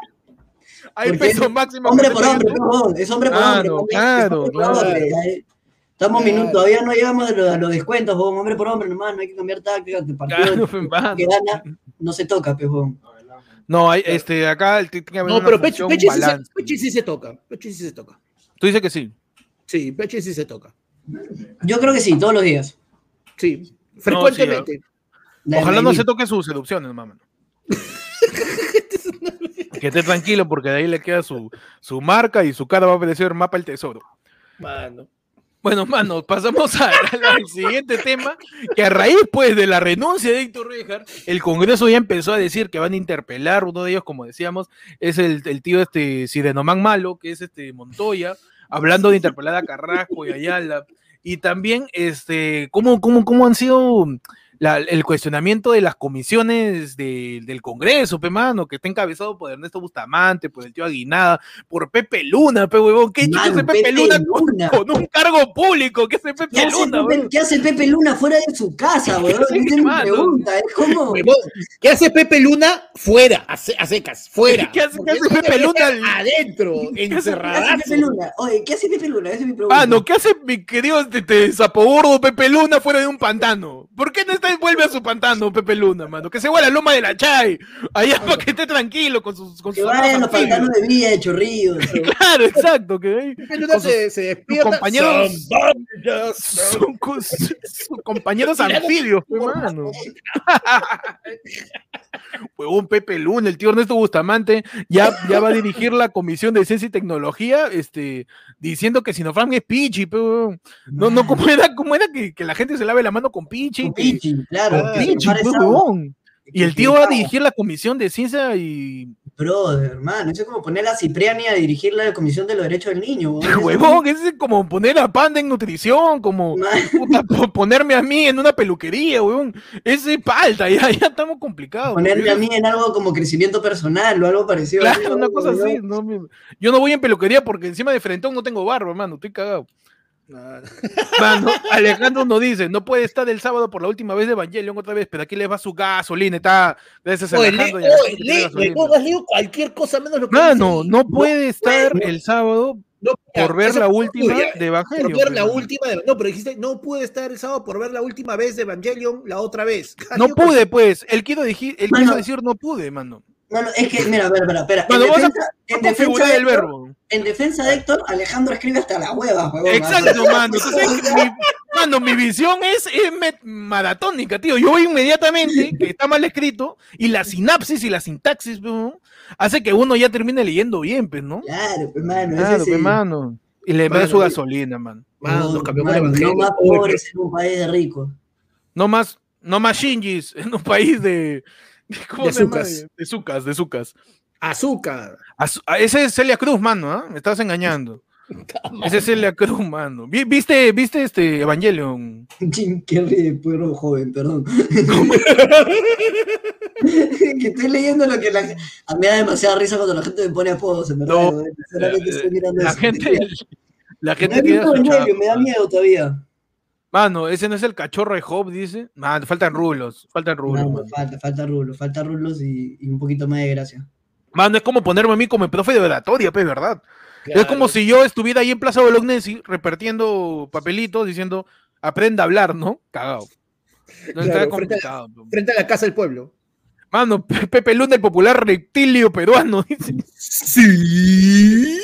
Hay Porque peso máximo. Hombre por hombre, no, es hombre por Claro, hombre. claro, es hombre por claro. hombre. Estamos Claro. minutos, todavía no llegamos a los, a los descuentos, hombre por hombre nomás, no hay que cambiar tácticas de partido Claro, que gana, no se toca, pejón. No, hay, este, acá el- tiene que haber No, pero Pechi, Pechi sí, se, balance. Pechi sí se toca. Pechi sí se toca. Tú dices que sí. Sí, Pechi sí se toca. Yo creo que sí, todos los días. Sí, frecuentemente. Ojalá no se toque sus seducciones, mamá. que esté tranquilo porque de ahí le queda su, su marca y su cara va a aparecer mapa el tesoro. Mano. Bueno, mano, pasamos a- al siguiente tema, que a raíz pues de la renuncia de Héctor Rejar, el Congreso ya empezó a decir que van a interpelar, uno de ellos, como decíamos, es el, el tío este Sirenomán Malo, que es este Montoya, hablando de interpelar a Carrasco y Ayala, y también este, cómo, cómo, cómo han sido la- el cuestionamiento de las comisiones de- del Congreso, pe mano, que está encabezado por Ernesto Bustamante, por el tío Aguinada, por Pepe Luna, pe huevón, ¿qué Mano, hace Pepe, Pepe Luna con- Luna. con un cargo público, ¿qué hace ¿Qué Pepe hace, Luna? Pepe, qué hace Pepe Luna fuera de su casa, weón? Esa es mi Mano. pregunta. Huevón, ¿Qué hace Pepe Luna? Fuera, a, se- a secas, fuera. ¿Qué hace- qué Pepe Luna? Adentro, ¿Qué hace. Pepe Luna? Oye, ¿qué hace Pepe Luna? Esa es mi pregunta. Ah, no, ¿qué hace mi querido este, este, Pepe Luna fuera de un pantano? ¿Por qué no está, vuelve a su pantano Pepe Luna, mano? Que se vaya a la loma de la Chay, allá para que esté tranquilo con sus con Que sus vayan los pantanos de Villa, de Chorrillos. Claro, exacto, que ahí Pepe Luna se, se despierta. compañeros- son con sus, compañeros anfibios, pe, mano. Huevón Pepe Luna, el tío Ernesto Bustamante, ya, ya va a dirigir la Comisión de Ciencia y Tecnología, este, diciendo que Sinopharm es pichi. No, no, ¿cómo era, cómo era que, que la gente se lave la mano con pichi? Con Que- Claro. Ah, huevón. Y el tío va a dirigir la Comisión de Ciencia y... Brother, hermano, eso es como poner a Cipriani a dirigir la Comisión de los Derechos del Niño. weón. Eso- Huevón, es como poner a Panda en nutrición, como puta, ponerme a mí en una peluquería, huevón. Ese palta, ya, ya estamos complicados. Ponerme a mí en algo como crecimiento personal o algo parecido. Claro, una cosa así. no yo no voy en peluquería porque encima de frentón no tengo barba, hermano. Estoy cagado. Mano, Alejandro nos dice, no puede estar el sábado por la última vez de Evangelion otra vez, pero aquí le va su gasolina. Está, gracias a Oye, le- Alejandro. oye, le- huevón, has leído cualquier cosa menos lo que Mano, dice. no puede estar puede. el sábado No, ya, por ver la última tuya. de Evangelion. Por ver la pues, última de- No, pero dijiste, no pude estar el sábado por ver la última vez de Evangelion la otra vez. No pude, pues. Él quiso decir, él Mano. quiso decir no pude, mano. No, no, es que, mira, a ver, espera, en, vamos a- defensa, en, ¿Cómo defensa figura de el Héctor, verbo? en defensa de Héctor, Alejandro escribe hasta la hueva, huevón. Exacto, mano. Mi, mano, mi visión es, es maratónica, tío. Yo voy inmediatamente, que está mal escrito, y la sinapsis y la sintaxis, ¿no? hace que uno ya termine leyendo bien, pues, ¿no? Claro, pues, mano. Claro, ese pues. Y le Mano, su gasolina, man. Mano, nos cambiamos el evangelio. No más pobres en un país de ricos. No más, no más shinjis en un país de. De- ¿Cómo De se llama? De, sucas, de sucas. Azúcar. Azu- ah, ese es Celia Cruz, mano, ¿ah? Me estás engañando. Ese es Celia Cruz, mano. Vi- ¿Viste, viste este Evangelion? Jim Carrey de pueblo joven, perdón. que estoy leyendo lo que la gente. A mí me da demasiada risa cuando la gente me pone apodos, en verdad. No, mirando La eso. gente, la Me gente asustada, serio, me da miedo todavía. Mano, ese no es el cachorro de Job, dice. Man, faltan rulos, faltan rulos. No, mano. falta, falta rulos, falta rulos y, y un poquito más de gracia. Mano, es como ponerme a mí como el profe de oratoria, pues, ¿verdad? Es como si yo estuviera ahí en Plaza Bolognesi repartiendo papelitos diciendo, aprenda a hablar, ¿no? Cagado. No Claro, está frente a- complicado. Frente a la casa del pueblo. Mano, Pe- Pepe Luna, el popular reptilio peruano, dice. Sí.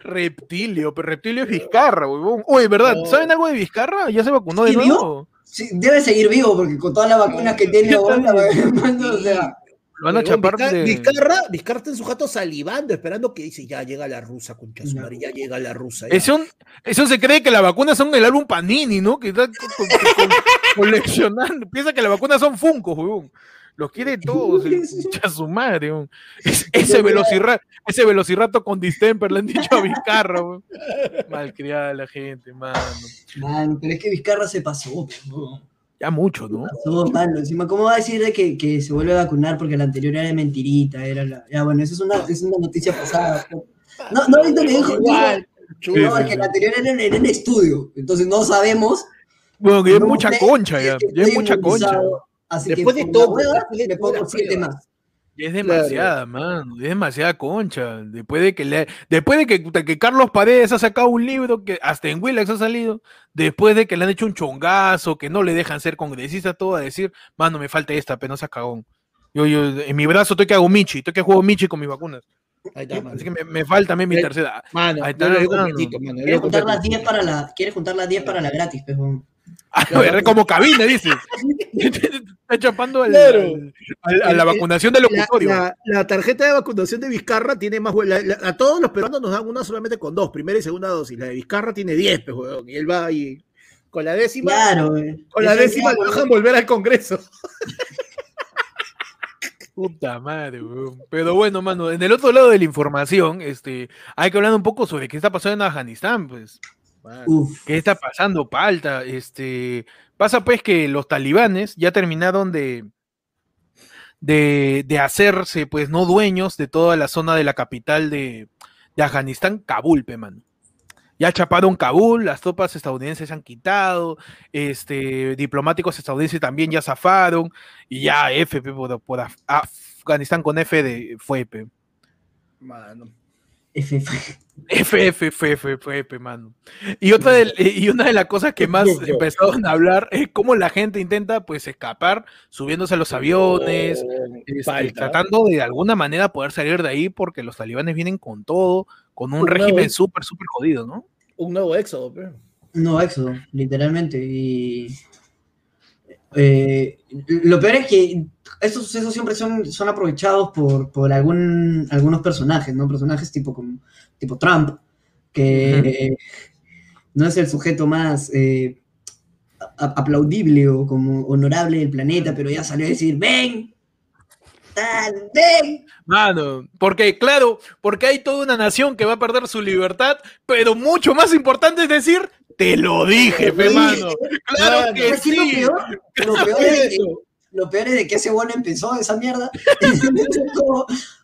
Reptilio, pero reptilio es Vizcarra, huevón. Oye, ¿verdad? No. ¿Saben algo de Vizcarra? Ya se vacunó de ¿Sí, nuevo. Sí, debe seguir vivo porque con todas las vacunas que tiene, weón, o sea, Lo van a chapar Vizca- de... Vizcarra, Vizcarra está en su jato salivando, esperando que dice, ya llega la rusa, concha su madre, ya llega la rusa. ya". Eso, eso se cree que las vacunas son el álbum Panini, ¿no? Que está co- co- co- coleccionando. Piensa que las vacunas son Funko, huevón. Los quiere todos, concha su madre. Es- ese, velociraptor, ese velociraptor con distemper le han dicho a Vizcarra, huevón. Malcriada la gente, mano. mano, pero es que Vizcarra se pasó. Ya mucho, ¿no? pasó, mano. Encima, ¿cómo va a decir de que, que se vuelve a vacunar porque la anterior era de mentirita? Era la... Ya, bueno, eso es una, es una noticia pasada. No, no, ahorita que dijo, Igual, dijo, no, Sí, la anterior era en, en estudio, entonces no sabemos. Bueno, que es No mucha sé concha ya. Ya estoy mucha concha. Así Después que de todo, hueva, le pongo siete más. Es demasiada, mano. Es demasiada concha. Después de que le, después de que, de que Carlos Paredes ha sacado un libro que hasta en Willax ha salido, después de que le han hecho un chongazo, que no le dejan ser congresista, todo a decir, mano, me falta esta, pero no seas cagón. Yo, yo, en mi brazo estoy que hago Michi, estoy que juego Michi con mis vacunas. Ahí está, mano. Así que me, me falta también mi Eh, tercera. Mano, Ahí yo está, lo digo mano. completito, mano, yo lo ¿Quieres juntar las completito. 10 para la, ¿quieres juntar las 10 para la gratis, pejón? A ver, como cabina, dice. Está chapando al- Claro. al- al- a la vacunación del locutorio. la- la tarjeta de vacunación de Vizcarra tiene más. la- la- a todos los peruanos nos dan una solamente con dos, primera y segunda dosis. La de Vizcarra tiene 10, pues, huevón, y él va ahí. Con la décima, Claro, eh. con la décima lo dejan volver al Congreso. Puta madre, weón. Pero bueno, mano, en el otro lado de la información, este, hay que hablar un poco sobre qué está pasando en Afganistán, pues. ¿Qué está pasando, palta? Este, pasa pues que los talibanes ya terminaron de, de, de hacerse, pues, no dueños de toda la zona de la capital de, de Afganistán, Kabul, pe, mano. Ya chaparon Kabul, las tropas estadounidenses se han quitado, este, diplomáticos estadounidenses también ya zafaron, y ya F pe, por, por Af- Afganistán con F de fue, pe. Mano. F, F, F, F, F, F, F, mano. Y otra de, y una de las cosas que más empezaron a hablar es cómo la gente intenta pues escapar subiéndose a los aviones, este, Falta. tratando de alguna manera poder salir de ahí porque los talibanes vienen con todo, con un Un nuevo- régimen súper, súper jodido, ¿no? Un nuevo éxodo, pero. No, éxodo, literalmente. Y eh, lo peor es que estos sucesos siempre son, son aprovechados por, por algún, algunos personajes, ¿no? Personajes tipo, como, tipo Trump, que eh, no es el sujeto más eh, aplaudible o como honorable del planeta, pero ya salió a decir, ven, tal, ven. Mano, porque claro, porque hay toda una nación que va a perder su libertad, pero mucho más importante es decir, te lo dije, pe, mano. Claro que ¿Sabes qué es lo sí. peor? Lo peor es que Lo peor es de que ese bueno empezó esa mierda.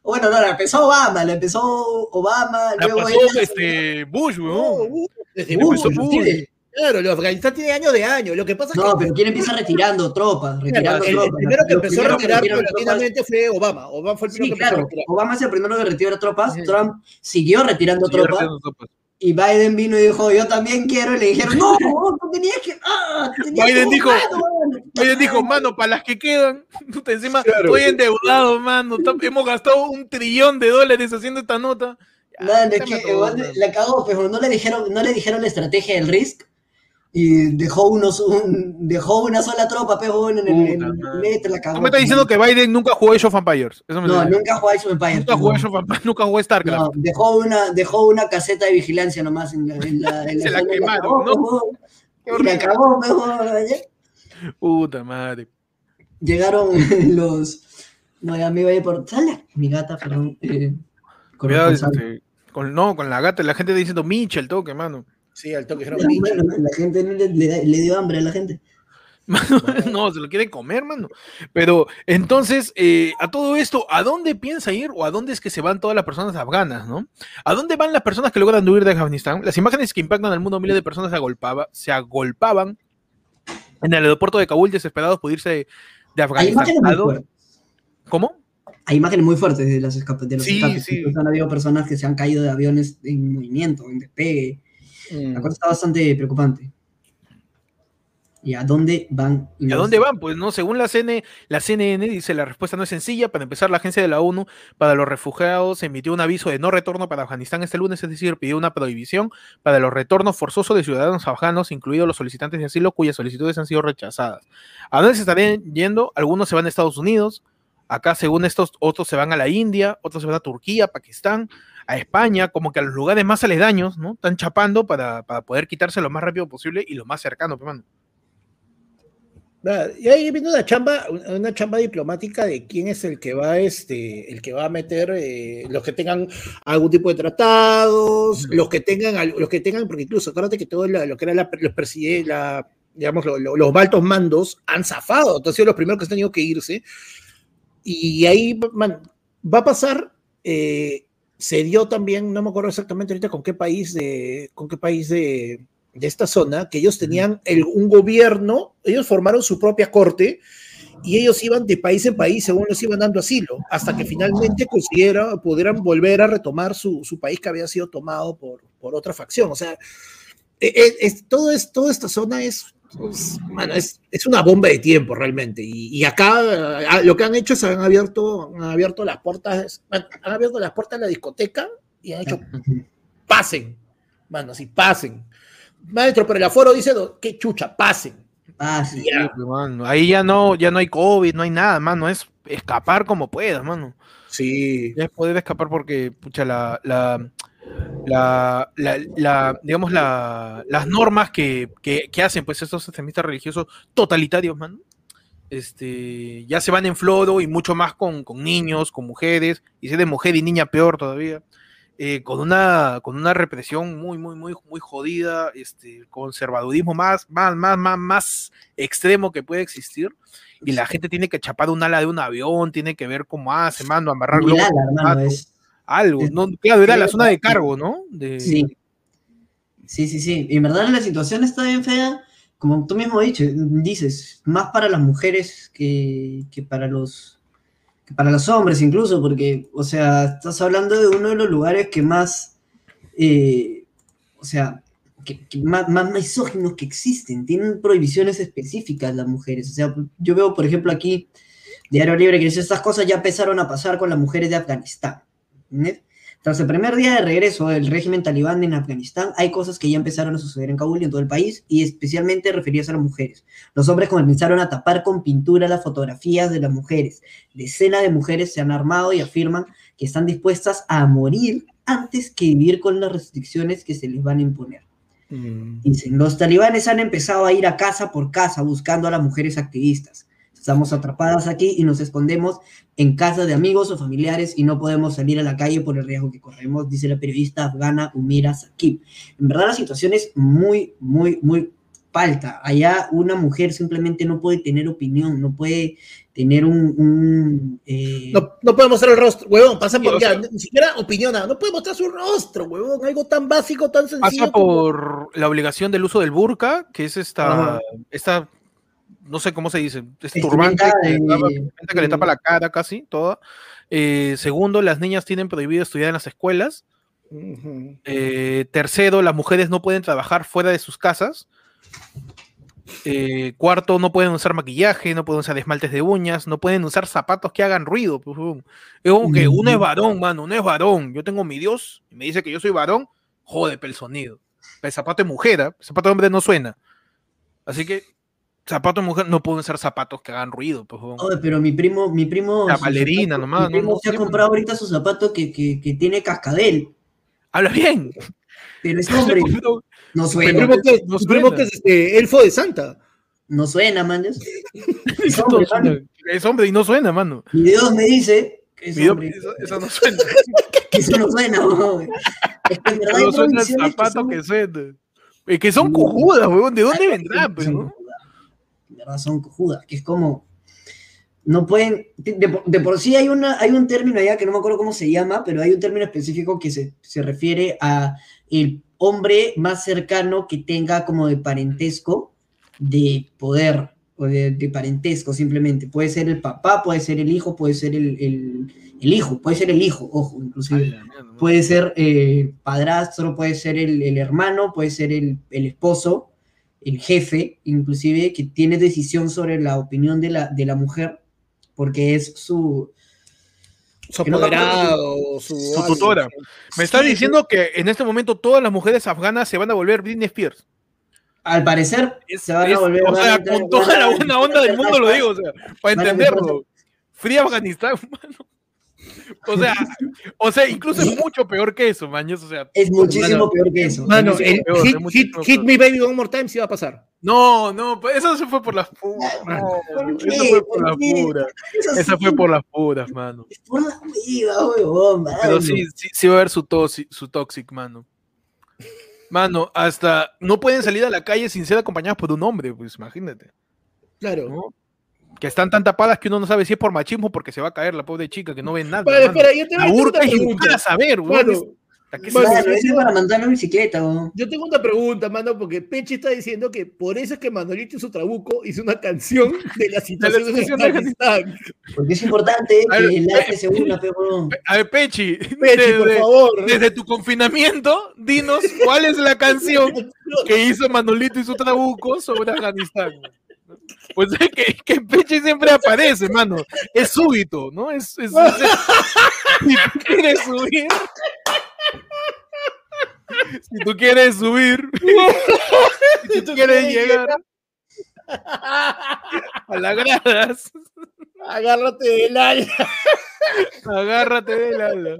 Bueno, no, la empezó Obama, la empezó Obama, La luego pasó este Bush, No, weón. uh, desde Bush, Bush. Claro, lo- Afganistán tiene años de años. Lo que pasa es No, que pero ¿quién empieza retirando tropas? Retirando el, el tropas. primero que Los empezó a retirar tropas- paulatinamente fue Obama. Obama fue el Sí, primero que a claro. Obama es el primero que retiró tropas. Trump siguió retirando Siguió tropas, retirando tropas. Y Biden vino y dijo, yo también quiero, y le dijeron, no, tú tenías que... Ah, tú tenías Biden que dijo- mano". Biden dijo, mano, para las que quedan, puta, encima Claro. estoy endeudado, mano. Hemos gastado un trillón de dólares haciendo esta nota. Ya, es que todo, igual la cagó, pero no le dijeron, no le dijeron la estrategia del Risk y dejó unos, un- dejó una sola tropa, pero en el, en el la cagó. Tú me estás diciendo que Biden nunca jugó Age of Empires. Eso me no, nunca jugó Age of Empires. Nunca jugó. Age of Empires, nunca jugó StarCraft. No, dejó una, dejó una caseta de vigilancia nomás en la, en la, en Se la quemaron, cagó, ¿no? mejor. Qué Y la cagó, mejor. ¿eh? Puta madre. Llegaron los. No, ya me iba a ir por. Sale, mi gata, perdón. Eh, Cuidado, este, con, no, con la gata, la gente diciendo Mitchell, toque, mano. Sí, al toque dijeron Bueno, la gente no le, le dio hambre a la gente. no, se lo quiere comer, mano. Pero entonces, eh, a todo esto, ¿a dónde piensa ir o a dónde es que se van todas las personas afganas, no? ¿A dónde van las personas que logran huir de Afganistán? Las imágenes que impactan al mundo, miles de personas se, agolpaba, se agolpaban en el aeropuerto de Kabul desesperados por irse de, de Hay Afganistán. imágenes ¿A muy dónde- fuertes. ¿Cómo? Hay imágenes muy fuertes de, las escapa- de los Sí, escapes. sí. Han habido personas que se han caído de aviones en movimiento, en despegue. Mm. La cosa está bastante preocupante. ¿Y a dónde van? ¿Y a dónde van? Pues no, según la, CN, la CNN dice la respuesta no es sencilla. Para empezar, la agencia de la ONU para los refugiados emitió un aviso de no retorno para Afganistán este lunes, es decir, pidió una prohibición para los retornos forzosos de ciudadanos afganos, incluidos los solicitantes de asilo cuyas solicitudes han sido rechazadas. ¿A dónde se estarían yendo? Algunos se van a Estados Unidos, acá según estos, otros se van a la India, otros se van a Turquía, Pakistán, a España, como que a los lugares más aledaños, ¿no? Están chapando para, para poder quitarse lo más rápido posible y lo más cercano, mano. Nada, Y ahí viene una chamba, una chamba diplomática de quién es el que va, este, el que va a meter eh, los que tengan algún tipo de tratados, los que tengan, los que tengan, porque incluso acuérdate que todo lo que era la, los preside- la- digamos, lo- lo- los altos mandos han zafado, entonces han sido los primeros que han tenido que irse. Y ahí man, va a pasar, eh, se dio también, no me acuerdo exactamente ahorita con qué país de, con qué país de, de esta zona, que ellos tenían el- un gobierno, ellos formaron su propia corte y ellos iban de país en país según les iban dando asilo, hasta que finalmente consiguieran, pudieran volver a retomar su, su país que había sido tomado por, por otra facción. O sea, eh, eh, es, todo es, toda esta zona es, es, mano, es, es una bomba de tiempo realmente. Y, y acá eh, lo que han hecho es han abierto, han abierto las puertas, han abierto las puertas de la discoteca y han hecho pasen, mano, sí, pasen. Maestro, pero el aforo dice, qué chucha, pasen. Ah. Pues, mano, ahí ya no, ya no hay COVID, no hay nada, mano. Es escapar como puedas, mano. Sí. Es poder escapar porque, pucha, la, la, la, la- la- digamos, la, las normas que, que, que hacen, pues, estos extremistas religiosos totalitarios, mano, este, ya se van en floro y mucho más con, con niños, con mujeres, y si de mujer y niña peor todavía, eh, con una, con una represión muy, muy, muy, muy jodida, este, conservadurismo más, más, más, más, más extremo que puede existir. Y la gente tiene que chapar un ala de un avión, tiene que ver cómo hace, mano, amarrar globos hermano, es- algo. Claro, era la zona de cargo, ¿no? De, Sí. Sí, sí, sí. Y en verdad la situación está bien fea, como tú mismo dicho, dices, más para las mujeres que, que para los que para los hombres incluso, porque, o sea, estás hablando de uno de los lugares que más, eh, o sea, que, que más, más misóginos que existen. Tienen prohibiciones específicas las mujeres. O sea, yo veo, por ejemplo, aquí, Diario Libre, que dice, estas cosas ya empezaron a pasar con las mujeres de Afganistán. Tras el primer día de regreso del régimen talibán en Afganistán, hay cosas que ya empezaron a suceder en Kabul y en todo el país, y especialmente referidas a las mujeres. Los hombres comenzaron a tapar con pintura las fotografías de las mujeres. Decenas de mujeres se han armado y afirman que están dispuestas a morir antes que vivir con las restricciones que se les van a imponer. Dicen, los talibanes han empezado a ir a casa por casa buscando a las mujeres activistas. Estamos atrapadas aquí y nos escondemos en casa de amigos o familiares y no podemos salir a la calle por el riesgo que corremos, dice la periodista afgana Umira Sakib. En verdad la situación es muy, muy, muy falta. Allá una mujer simplemente no puede tener opinión, no puede tener un... un, eh, No, no puede mostrar el rostro, huevón, pasa Sí, por o ya, sea- ni siquiera opinión, nada, no puede mostrar su rostro, huevón, algo tan básico, tan sencillo. Pasa como- por la obligación del uso del burka, que es esta, Ajá. esta no sé cómo se dice, Vestimenta turbante que, de- le tapa la cara casi, toda. Eh, segundo, las niñas tienen prohibido estudiar en las escuelas. Eh, tercero, las mujeres no pueden trabajar fuera de sus casas. Eh, cuarto, no pueden usar maquillaje, no pueden usar esmaltes de uñas, no pueden usar zapatos que hagan ruido. pues. Es como que uno es varón, mano, uno es varón. Yo tengo mi Dios y me dice que yo soy varón, jode el sonido. El zapato de mujer, ¿ah? el zapato de hombre no suena. Así que, zapato de mujer no pueden usar zapatos que hagan ruido. Pues. Oye, pero mi primo, mi primo... La bailarina zapato- nomás, Mi primo no, no se ha comprado ahorita su zapato que, que, que tiene cascabel, Habla bien. pero es hombre, no suena, primo que, primo que es este, elfo de Santa. no suena, man. Es no hombre. Es hombre y no suena, mano. Mi Dios me dice que es Video- hombre, eso, eso no suena. que eso no suena, weón. Es que en verdad hay No suena el que zapato son- que suena. Eh, que son cojudas, weón. ¿De dónde vendrá, pues, no? Verdad son cojudas, que es como, no pueden, de, de por- sí hay, una, hay un término allá que no me acuerdo cómo se llama, pero hay un término específico que se, se refiere a el hombre más cercano que tenga como de parentesco, de poder, o de, de parentesco simplemente. Puede ser el papá, puede ser el hijo, puede ser el, el- el hijo, puede ser el hijo, ojo, inclusive. Puede ser eh, padrastro, puede ser el, el hermano, puede ser el, el esposo, el jefe, inclusive, que tiene decisión sobre la opinión de la, de la mujer, porque es su... Su apoderado, su, Su tutora. Me está Sí, diciendo que en este momento todas las mujeres afganas se van a volver Britney Spears. Al parecer, Es- se van es- a volver... o sea, con toda la buena onda del mundo lo digo, o sea, para entenderlo. Free Afganistán, mano. O sea, o sea, incluso es mucho peor que eso, maños. O sea, Es muchísimo Mano, peor que eso. Mano, el peor, hit, es hit, hit. Me Baby One More Time sí va a pasar. no, no, pues eso se fue por las puras. No, ¿Por qué? eso fue por ¿Por las puras. Eso Esa sí, fue por las puras, mano. es por la hueva, huevón, mano. Pero sí, sí, sí va a haber su, toxic, su toxic, mano. Mano, hasta no pueden salir a la calle sin ser acompañados por un hombre, pues imagínate. Claro. ¿no? Que están tan tapadas que uno no sabe si es por machismo o porque se va a caer la pobre chica que no ve nada. Mano. espera, yo te La burka una y a pregunta. saber, ¿A Claro, va? eso es para mandar la bicicleta, huevón. yo tengo una pregunta, mano, porque Pechi está diciendo que por eso es que Manolito y su trabuco hizo una canción de la situación de situación de Afganistán. Porque es importante A que el arte se una, pero. A ver, Pechi, Pechi, desde, por favor. desde tu confinamiento, dinos cuál es la canción que hizo Manolito y su trabuco sobre Afganistán. Pues es que, que Pechi siempre aparece, mano. Es súbito, ¿no? Es, es- es- si tú quieres subir. Si tú quieres subir. si tú quieres llegar a las gradas, Agárrate del ala. agárrate del ala.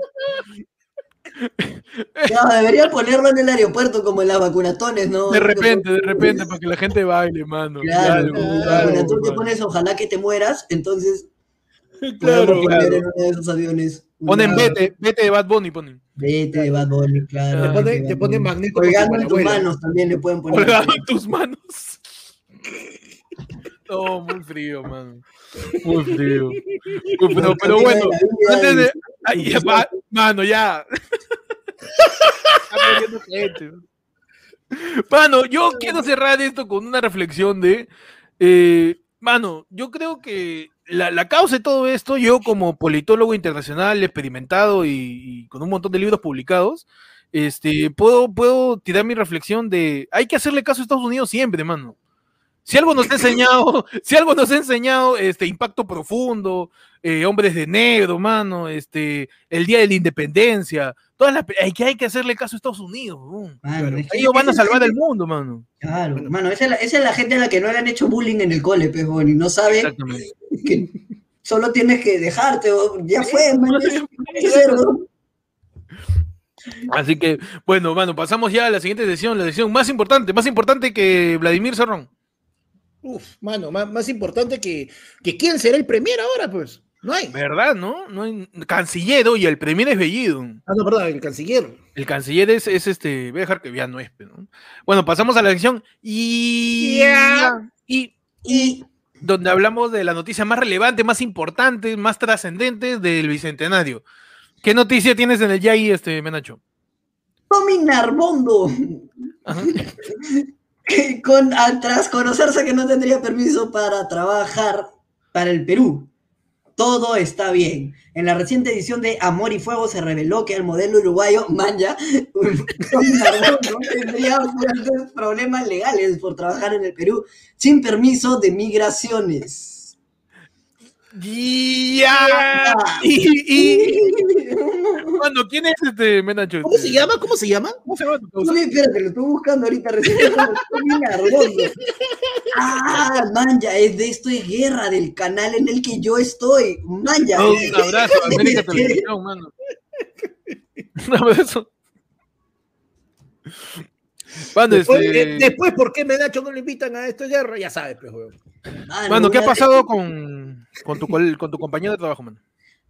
No, debería ponerlo en el aeropuerto como en las vacunatones, ¿no? De repente, de repente, para que la gente baile, mano. Claro, vacunatoria te pones ojalá que te mueras, entonces Claro, en uno de esos aviones. Ponen vete, vete de Bad Bunny, ponen. Vete de Bad Bunny, claro. Te pone, vete de te Bad pone Bunny. magneto. Colgando en tus manos también le pueden poner. Colgado en tus manos. No, muy frío, mano. Muy frío. Muy frío, pero bueno, antes de. Ay, ya va, mano, ya. Mano, yo quiero cerrar esto con una reflexión de. eh, mano, yo creo que la, la causa de todo esto, yo como politólogo internacional experimentado y, y con un montón de libros publicados, este, puedo, puedo tirar mi reflexión de hay que hacerle caso a Estados Unidos siempre, mano. Si algo nos ha enseñado, si algo nos ha enseñado, este, impacto profundo, eh, hombres de negro, mano, este, el día de la independencia, todas las, hay que hay que hacerle caso a Estados Unidos, weón. Mano, es que ellos van a salvar el mundo, mano. Claro, mano, esa es, la, esa es la gente a la que no le han hecho bullying en el cole, pues, y no sabe Exactamente. que solo tienes que dejarte, ya fue. Así que, bueno, mano, pasamos ya a la siguiente sesión, la sesión más importante, más importante que Vladimir Serrón. Uf, mano, más, más importante que, que quién será el premier ahora, pues. No hay. ¿Verdad, no? no hay, canciller, y el premier es Bellido. Ah, no, perdón, el canciller. El canciller es, es este, voy a dejar que ya no es, pero, ¿no? Bueno, pasamos a la sección y, Ya. y Y donde hablamos de la noticia más relevante, más importante, más trascendente del bicentenario. ¿Qué noticia tienes en el YAI, este Menacho? Tommy Narbondo, Ajá. con, al- tras conocerse que no tendría permiso para trabajar para el Perú. Todo está bien. En la reciente edición de Amor y Fuego se reveló que el modelo uruguayo, Manja, tendría problemas legales por trabajar en el Perú sin permiso de migraciones. Ya. Y, ¿quién es este Menacho? ¿Cómo Este, se llama? ¿Cómo se llama? ¿Cómo se llama tu causa? Tommy, espérate, lo estoy buscando ahorita recién. Ah, Manja, es de esto es guerra del canal en el que yo estoy. Manja. Un abrazo América Televisión, mano. Un abrazo. Mano, Después, este, eh, después, ¿por qué Menacho no lo invitan a esto guerra? Ya sabes, pues, weón. Mano, mano, ¿qué ha pasado con, con, tu, con tu compañero de trabajo, mano?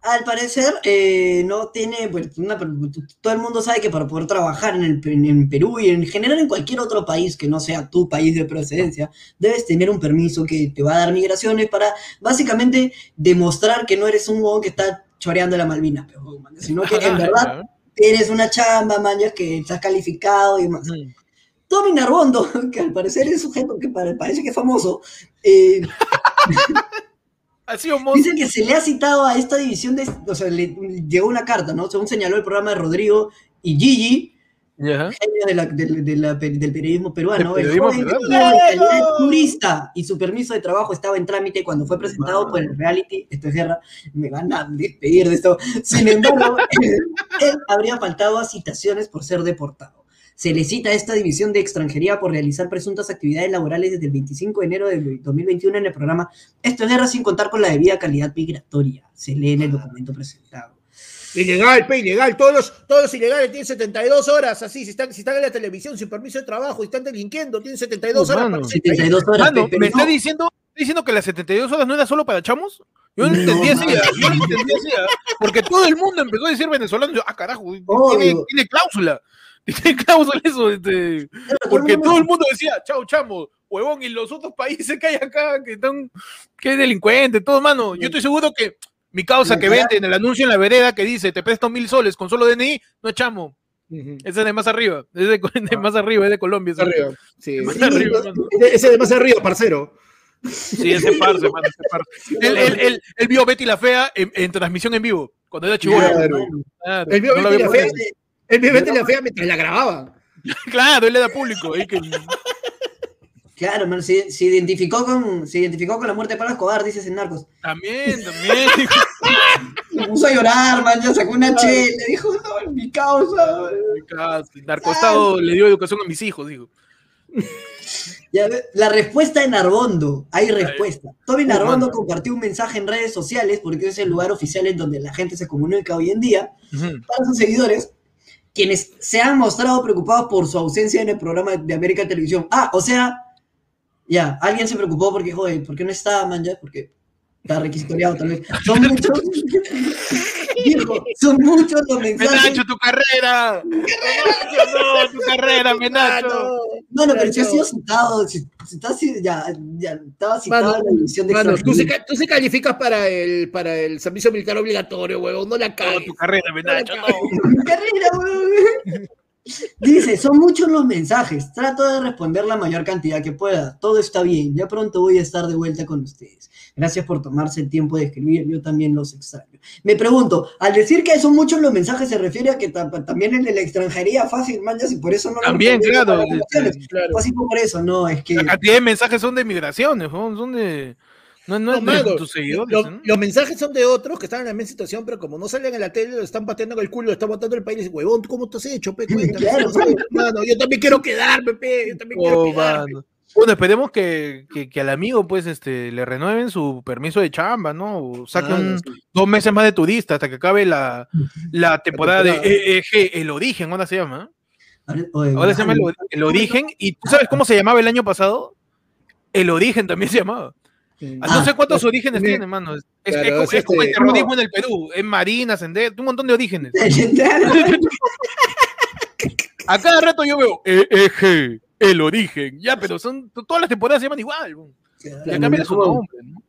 Al parecer, eh, no tiene, pues, una- todo el mundo sabe que para poder trabajar en, el, en Perú y en general en cualquier otro país que no sea tu país de procedencia, debes tener un permiso que te va a dar migraciones para básicamente demostrar que no eres un huevón que está choreando la Malvinas, sino que en verdad tienes una chamba, ya que estás calificado y demás. Ujú. Tommy Narbondo, que al parecer es un sujeto que pare- parece que es famoso, eh, Ha sido mo- Dice que se le ha citado a esta división de. O sea, le llegó una carta, ¿no? Según señaló el programa de Rodrigo y Gigi, de la- del- de la- del periodismo peruano. El joven turista y su permiso de trabajo estaba en trámite cuando fue presentado por el reality. Esto es guerra. Me van a despedir de esto. Sin embargo, él, él habría faltado a citaciones por ser deportado. Se le cita a esta división de extranjería por realizar presuntas actividades laborales desde el 25 de enero del 2021 en el programa Esto es guerra sin contar con la debida calidad migratoria. Se lee en el documento presentado. Ilegal, pe, ilegal. Todos los, todos los ilegales tienen 72 horas, así. Si están, si están en la televisión sin permiso de trabajo y están delinquiendo, tienen 72 Oh, horas. mano. para- 72 horas. Mano, pe, ¿me está diciendo, está diciendo que las 72 horas no era solo para chamos? Yo no, No, entendía así, yo no entendía así, porque todo el mundo empezó a decir venezolano, yo, ah, carajo, tiene cláusula, tiene cláusula eso, este, porque todo el mundo decía, chao, chamo, huevón, y los otros países que hay acá, que están, que es delincuente, todo, mano, yo estoy seguro que mi causa que vende en el anuncio en la vereda que dice, te presto mil soles con solo DNI, no es chamo, ese es de más arriba, es de, de más arriba, es de Colombia. ese. Arriba. Sí. Más Sí, arriba. Ese de más arriba, parcero. Sí, ese parce, mano, ese parce. Él, él, él, él vio Betty la Fea en, en transmisión en vivo, cuando era chivolo. Claro. Claro, El vio no Betty la. Fea. El vio Betty la fea mientras la grababan. Claro, él era público. que- Claro, man, se, se identificó con, se identificó con la muerte de Pablo Escobar, dices en Narcos. También, también. Se puso a llorar, man, ya sacó una chela, dijo, no, mi causa. Casi. Narcostado le dio educación a mis hijos, digo. Ya la respuesta de Narbondo, hay respuesta. Tommy Uh, Narbondo compartió un mensaje en redes sociales, porque es el lugar oficial en donde la gente se comunica hoy en día, para sus seguidores, quienes se han mostrado preocupados por su ausencia en el programa de América Televisión. Ah, o sea, ya, alguien se preocupó porque, joder, ¿por qué no está, man, ya? Porque está requisitoriado tal vez. Son muchos, son muchos los mensajes. Menacho, tu carrera. Menacho, no, tu carrera, Menacho. No, no, pero si ha sido citado, si, si está así, ya, ya estaba citado Mano, en la división de Mano, tú, se, tú se calificas para el, para el servicio militar obligatorio, huevón. No la No, cagues. tu carrera, Menacho, no. Carrera, weón. Dice, son muchos los mensajes, trato de responder la mayor cantidad que pueda, todo está bien, ya pronto voy a estar de vuelta con ustedes. Gracias por tomarse el tiempo de escribir, yo también los extraño. Me pregunto, al decir que son muchos los mensajes, ¿se refiere a que ta- también el de la extranjería fácil, manjas, y por eso no lo También, claro, este, Claro. Así por eso, no, es que... La cantidad de mensajes son de migraciones, son de. No, no, No, es de tus seguidores. Lo- ¿no? Los mensajes son de otros que están en la misma situación, pero como no salen en la tele, lo están pateando con el culo, lo están botando el país. Y dicen, huevón, ¿tú ¿cómo te has hecho, pe? Claro. Mano, yo también quiero quedarme, pe. Yo también quiero Oh, quedarme. mano. Bueno, esperemos que, que, que al amigo, pues, este, le renueven su permiso de chamba, ¿no? O saque Mano, un- sí. dos meses más de turista hasta que acabe la, la temporada de. EEG, el origen, ahora se llama. Oye, Ahora se llama el origen. ¿Y tú sabes cómo se llamaba el año pasado? El origen también se llamaba. Ah, no Ah, sé cuántos orígenes bien. tiene, mano. Es, es- Claro, es como, es es como el este- terrorismo en el Perú. Es Marina, Sender, un montón de orígenes. A cada rato yo veo EEG, el origen. Ya, pero son todas las temporadas se llaman igual. bo. Ya cambian su nombre, ¿no?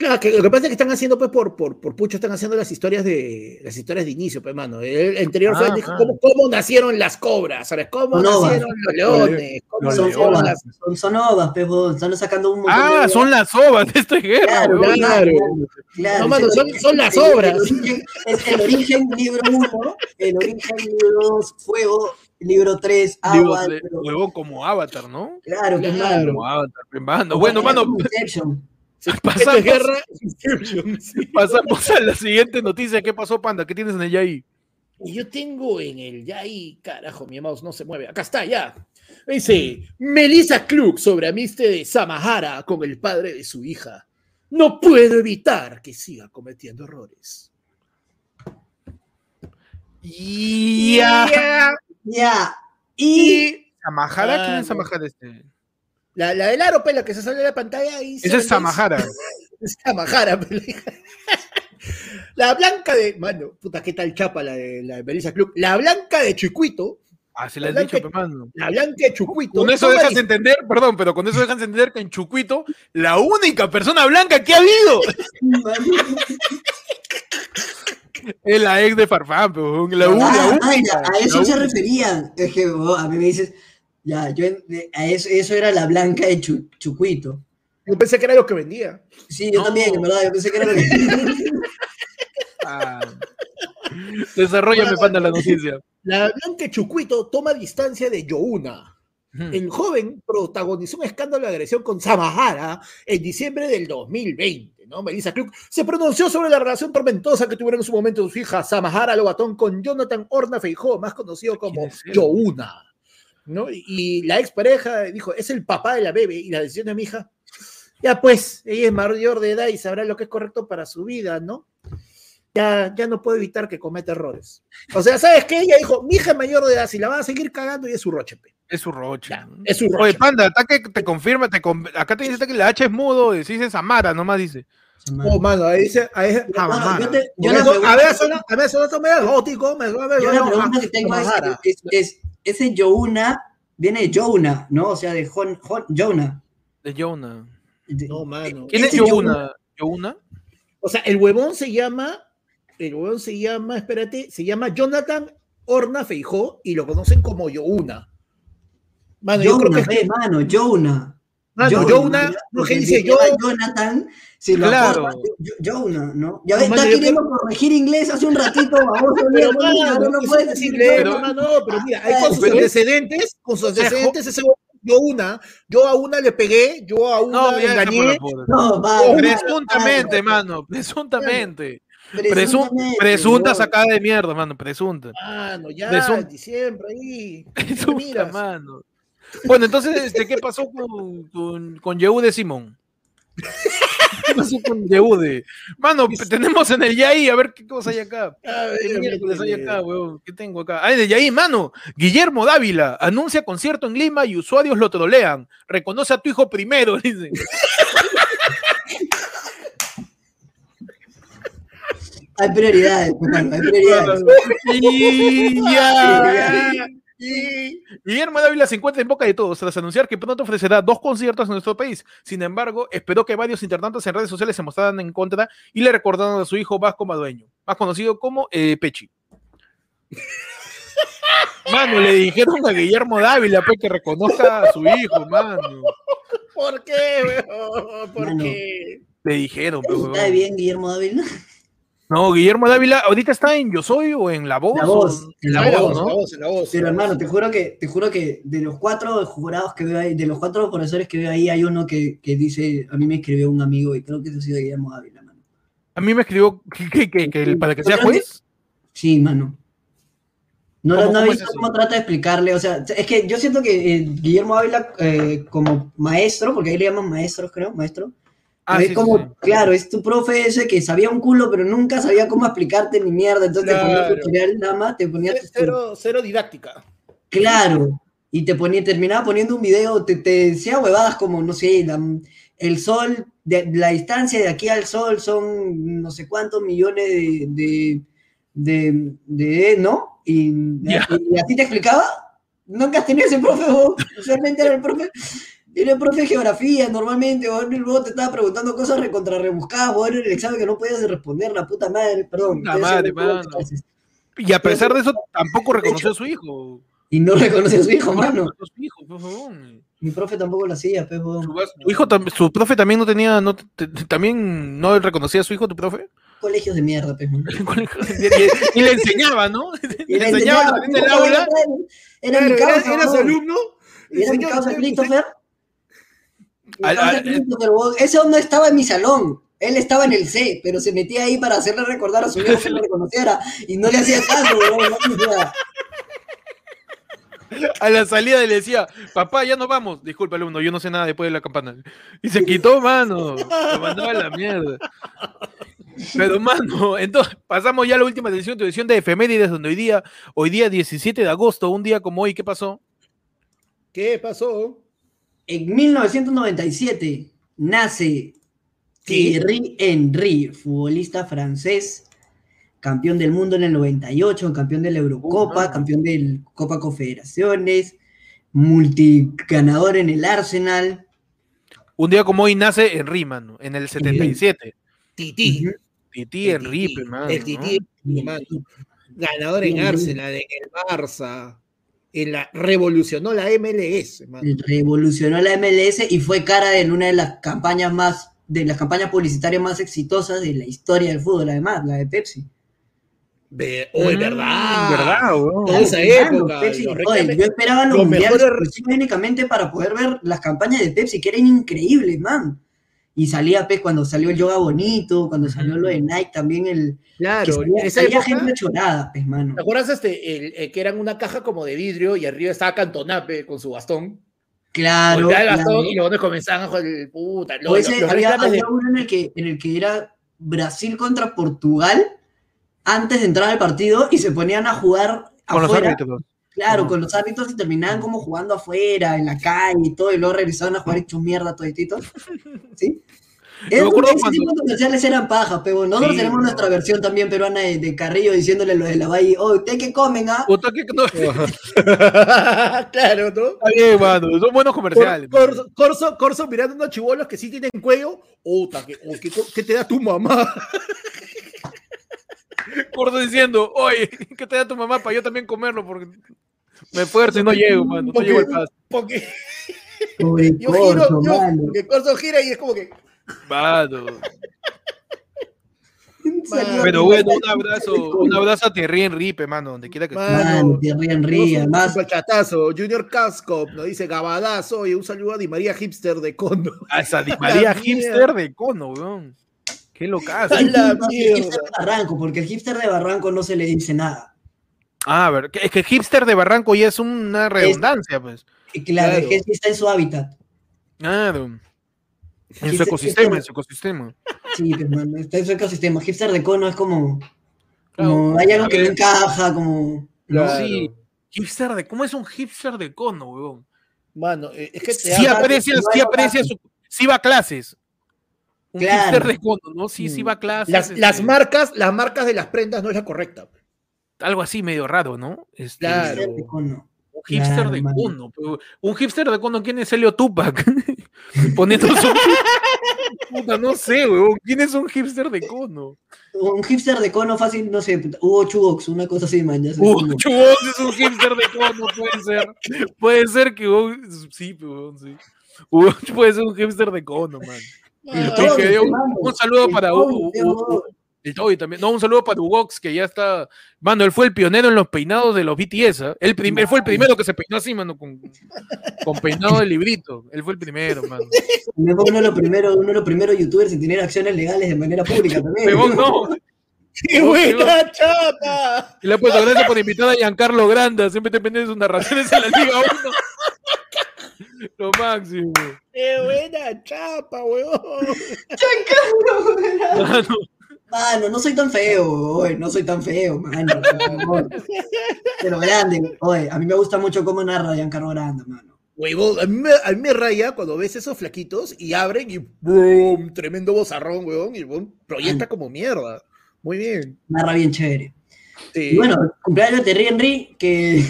Claro, que lo que pasa es que están haciendo, pues, por, por, por Pucho, están haciendo las historias de las historias de inicio, pues, mano. El, el anterior fue, Ah, dijo, ah. ¿cómo, cómo nacieron las cobras? ¿Sabes? ¿Cómo nacieron los leones? ¿Cómo Los Son nacieron ovas, las... son, son ovas, pero están sacando un montón Ah, de son las ovas de esta guerra. Claro. Claro. Claro, No, mano, son- las obras. El origen, es el origen, libro 1, el origen, libro 2, fuego, libro 3, Digo, agua. de- pero- huevón, como Avatar, ¿no? claro, Claro. Como Avatar, mano. Bueno, mano, Esta pasamos, guerra. Sí. pasamos a la siguiente noticia. ¿Qué pasó, Panda? ¿Qué tienes en el ahí? Y yo tengo en el ya ahí, carajo, mi mouse no se mueve. Acá está, ya. Dice, Melissa Klug sobre amiste de Samahara con el padre de su hija. No puedo evitar que siga cometiendo errores. Ya. Ya. Y ¿Samahara? ¿Quién es. Samahara este? La, la del aro, pela, que se sale de la pantalla ahí. Ese es Samahara. Es Samahara, pela. La blanca de. Mano, puta, qué tal chapa la de la de Melissa Club. La blanca de Chucuito. Ah, se le has La dicho, blanca- pe, mano. La blanca de Chucuito. Con eso dejas dis- entender, perdón, pero con eso dejas entender que en Chucuito, la única persona blanca que ha habido es la ex de Farfán, huevón, la, Ah, la ah, única. a eso la se referían. Es que oh, a mí me dices, ya, yo a eso, eso era la blanca de Chu- Chucuito. Yo pensé que era lo que vendía. Sí, yo No. también, en verdad, yo pensé que era lo que... Ah. Desarrollame, panda, la noticia. La blanca de Chucuito toma distancia de Youna. Ujú. El joven protagonizó un escándalo de agresión con Samahara en diciembre del 2020. ¿no? Melissa Klug se pronunció sobre la relación tormentosa que tuvieron en su momento su hija Samahara Lobatón con Jonathan Orna Feijó, más conocido como. Youna. ¿No? Y, la expareja dijo, es el papá de la bebé y la decisión de mi hija. Ya pues, ella es mayor de edad y sabrá lo que es correcto para su vida, ¿no? Ya, ya no puedo evitar que cometa errores. O sea, ¿sabes qué? Ella dijo, mi hija es mayor de edad, si la van a seguir cagando y es su roche. pe". Es su roche. Ya, es su Oye, roche. panda, acá que te confirma, te con- acá te dice que la H es mudo, y si dice Samara, nomás dice. Oh, mano, ahí dice, ahí Bueno, yo te- yo eso, pregunta- a ver, suena, a ver, suena esto medio gótico, me suena medio Yo la pregunta que tengo es, es, es- ese Youna viene de Jonah, ¿no? O sea, de Jon, Jon- Jonah. De Jonah. De- No, mano. ¿Quién es? ¿Youna? O sea, el huevón se llama, el huevón se llama, espérate, se llama Jonathan Orna Feijó y lo conocen como Youna. Mano, yo creo Jonah, que es ve, mano, Jonah. Mano, no que dice se yo, llama Jonathan, si lo Claro. Yo- Jonah, ¿no? Ya No, ves, mano, está yo queriendo corregir inglés hace un ratito, baboso, pero mano, no eso puedes es decir pero- no, pero mira, hay con sus antecedentes, con sus antecedentes, ese yo una, yo a una le pegué, yo a una No, ya engañé. No, va. Presuntamente, mano, presuntamente. Presun- Presuntamente, presunta no. sacada de mierda, mano, presunta. mano, ya, en diciembre ahí, Presunta, mano. Bueno, entonces, este, ¿qué pasó con, con, con Yehude Simón? ¿Qué pasó con Yehude? Mano, tenemos en el Yaí, a ver qué cosa hay acá. Ver, ¿Qué hay acá, weón? ¿Qué tengo acá? Ah, en el Yaí, mano. Guillermo Dávila anuncia concierto en Lima y usuarios lo trolean. Reconoce a tu hijo primero, dice. Hay prioridades, hermano, hay prioridades. Y ya. Guillermo Dávila se encuentra en boca de todos tras anunciar que pronto ofrecerá dos conciertos en nuestro país. Sin embargo, esperó que varios internautas en redes sociales se mostraran en contra y le recordaron a su hijo Vasco Madueño, más conocido como eh, Pechi. Mano, le dijeron a Guillermo Dávila pues, que reconozca a su hijo, mano. ¿Por qué, weón? ¿Por Mano. qué? Le dijeron, pues, ¿Está bien, Guillermo Dávila? No, Guillermo Dávila ahorita está en Yo Soy o en La Voz. La o- Voz, en La Voz, la ¿no? voz, la voz, Pero la hermano, voz. te juro que, te juro que de los cuatro jurados que veo ahí, de los cuatro profesores que veo ahí, hay uno que, que dice, a mí me escribió un amigo y creo que eso ha sido Guillermo Dávila, mano. A mí me escribió que, que- que- que el- para que sea juez. Sí, mano. No, ¿Cómo- no, no cómo he visto cómo trata de explicarle, o sea, es que yo siento que eh, Guillermo Ávila eh, como maestro, porque ahí le llaman maestros, creo, maestro, Ah, es sí, como, sí, claro, es tu profe ese que sabía un culo, pero nunca sabía cómo explicarte ni mierda, entonces te ponía Claro. tutorial nada más, te ponía tu- Cero, cero didáctica. Claro, y te ponía, terminaba poniendo un video, te, te decía huevadas como, no sé, la- el sol, de, la distancia de aquí al sol son no sé cuántos millones de, de, de, de- ¿no? Y, Ya. y así te explicaba. Nunca has tenido ese profe, vos. Usualmente era el profe, era el profe de geografía, normalmente, y luego te estaba preguntando cosas recontra rebuscadas, vos, en el examen que no podías responder, la puta madre, perdón. Decía, madre, "No puedo mano". clases". Y a pesar de eso, tampoco reconoció a su hijo. Y no reconoce a su hijo, No mano. a su hijo, por favor. Mi profe tampoco lo hacía, pues. Su, su hijo, su profe también no tenía, no, te- también no reconocía a su hijo, tu profe. Colegios de mierda, pues, mano. y, y le enseñaba, ¿no? Y le enseñaba a salir del aula. Era Era, causa, era su ¿no? alumno. Era mi causa Christopher. Al- al- Christopher, vos. Ese no estaba en mi salón. Él estaba en el C, pero se metía ahí para hacerle recordar a su hijo que lo reconociera. Y no le hacía caso, A la salida le decía, papá, ya nos vamos. Disculpa, alumno, yo no sé nada después de la campana. Y se quitó, mano. Lo mandaba a la mierda. Pero, mano, entonces pasamos ya a la última edición, tu edición de efemérides, donde hoy día, hoy día 17 de agosto, un día como hoy, ¿qué pasó? ¿Qué pasó? En 1997 nace. Thierry Henry, futbolista francés campeón del mundo en el 98, campeón de la Eurocopa, campeón de Copa Confederaciones, multiganador en el Arsenal. Un día como hoy nace Henry, mano, en el 77. Tití. Ujú. Titi El Henry. El mano. Ganador en. Arsenal, en el Barça. En la, revolucionó la MLS, revolucionó la MLS y fue cara de una de las campañas más, de las campañas publicitarias más exitosas de la historia del fútbol, además, la de Pepsi. Ve- oh, es Mm, verdad. verdad. Toda esa época. Pepsi, los oye, reclames- yo esperaba los, los mundiales mejores- únicamente para poder ver las campañas de Pepsi, que eran increíbles, man. Y salía pues cuando salió el yoga bonito, cuando salió lo de Nike también el Claro, salía, en esa salía época, gente chorada, pues, mano. ¿te acuerdas este, el, el que eran una caja como de vidrio y arriba estaba Cantonape con su bastón? Claro. El claro. bastón y los comenzaban a joder el puta. O Los, ese, los había, reclames de- había uno en el, que, en el que era Brasil contra Portugal antes de entrar al partido y se ponían a jugar Con los afuera. árbitros. Claro, con los árbitros y terminaban como jugando afuera, en la calle y todo, y luego regresaban a jugar hechos mierda todititos. ¿Sí? me Es, ese tipo de comerciales eran pajas, pero nosotros Sí, tenemos no. nuestra versión también peruana de, de Carrillo diciéndole lo de la valle, oh, ¿ustedes qué comen, ah? Puta, que no- claro, ¿no? Está bien, mano. Son buenos comerciales. Cor-. Corso, Corso, Corso mirando unos chibolos que sí tienen cuello. Puta, ¿qué, oh, qué, qué te da tu mamá? Corto diciendo, oye, ¿qué te da tu mamá para yo también comerlo? Porque me esfuerzo y no llego, mano. No Porque- llego al paso. Porque yo corto, giro, yo- mano. porque Corso gira y es como que. Mano. Salió- Pero bueno, un abrazo, un abrazo a Thierry Henry, mano, donde quiera que esté. Mano, Mano, Thierry Henry, además, Un chatazo. Junior Casco nos dice Gabadazo y un saludo a Di María Hipster de Condo. A esa Di María Hipster de Cono, weón. Qué locazo. El hipster de Barranco, porque el hipster de Barranco no se le dice nada. Ah, a ver, que- es que hipster de Barranco ya es una redundancia, pues. Y que la Claro. vejez está en su hábitat. Claro. En su ecosistema, en su ecosistema. Sí, pues, mano, está en su ecosistema. Hipster de cono es como, como Claro. hay algo que no encaja, como... Claro. Sí. Hipster de, ¿cómo es un hipster de Cono, weón? Mano, eh, es que te Sí aprecia, no sí aprecia su, sí va a clases. Un Claro. hipster de Cono, ¿no? Sí, sí va a clases. las, las este, marcas, las marcas de las prendas no es la correcta. Algo así medio raro, ¿no? Este, Claro. Hipster de cono. Un hipster Claro, de pero un hipster de Cono, ¿quién es Helio Tupac? Poniendo su... Puta, no sé, weón. ¿Quién es un hipster de Cono? Un hipster de cono fácil, no sé, Hugo Chubox, una cosa así, man. Ya sé Uh, cómo. Chubox es un hipster de Cono, puede ser. Puede ser que Hugo- sí, weón, sí. Hugo puede ser un hipster de Cono, man. Un, un saludo para Hugo. El Toby también. No, un saludo para Ugox, que ya está. Mano, él fue el pionero en los peinados de los BTS. ¿ah? Él, prim- él fue el primero que se peinó así, mano, con, con peinado de librito. Él fue el primero, mano. Uno de los primeros, uno de los primeros youtubers en tener acciones legales de manera pública también. No. ¡Qué buena chapa! Y le ha puesto gracias por invitar a Giancarlo Granda. Siempre te pendientes de sus narraciones en la Liga 1. Lo máximo. ¡Qué buena chapa, weón! Mano, Mano, no soy tan feo, oye, no soy tan feo, mano. por favor. Pero grande, oye, a mí me gusta mucho cómo narra Giancarlo Granda, mano. Huevón, a mí, me, a mí me raya cuando ves esos flaquitos y abren y ¡boom! Tremendo bozarrón, weón, y boom, proyecta como mierda. Muy bien. Narra bien chévere. Sí. Y bueno, cumpleaños de Terry Henry, que,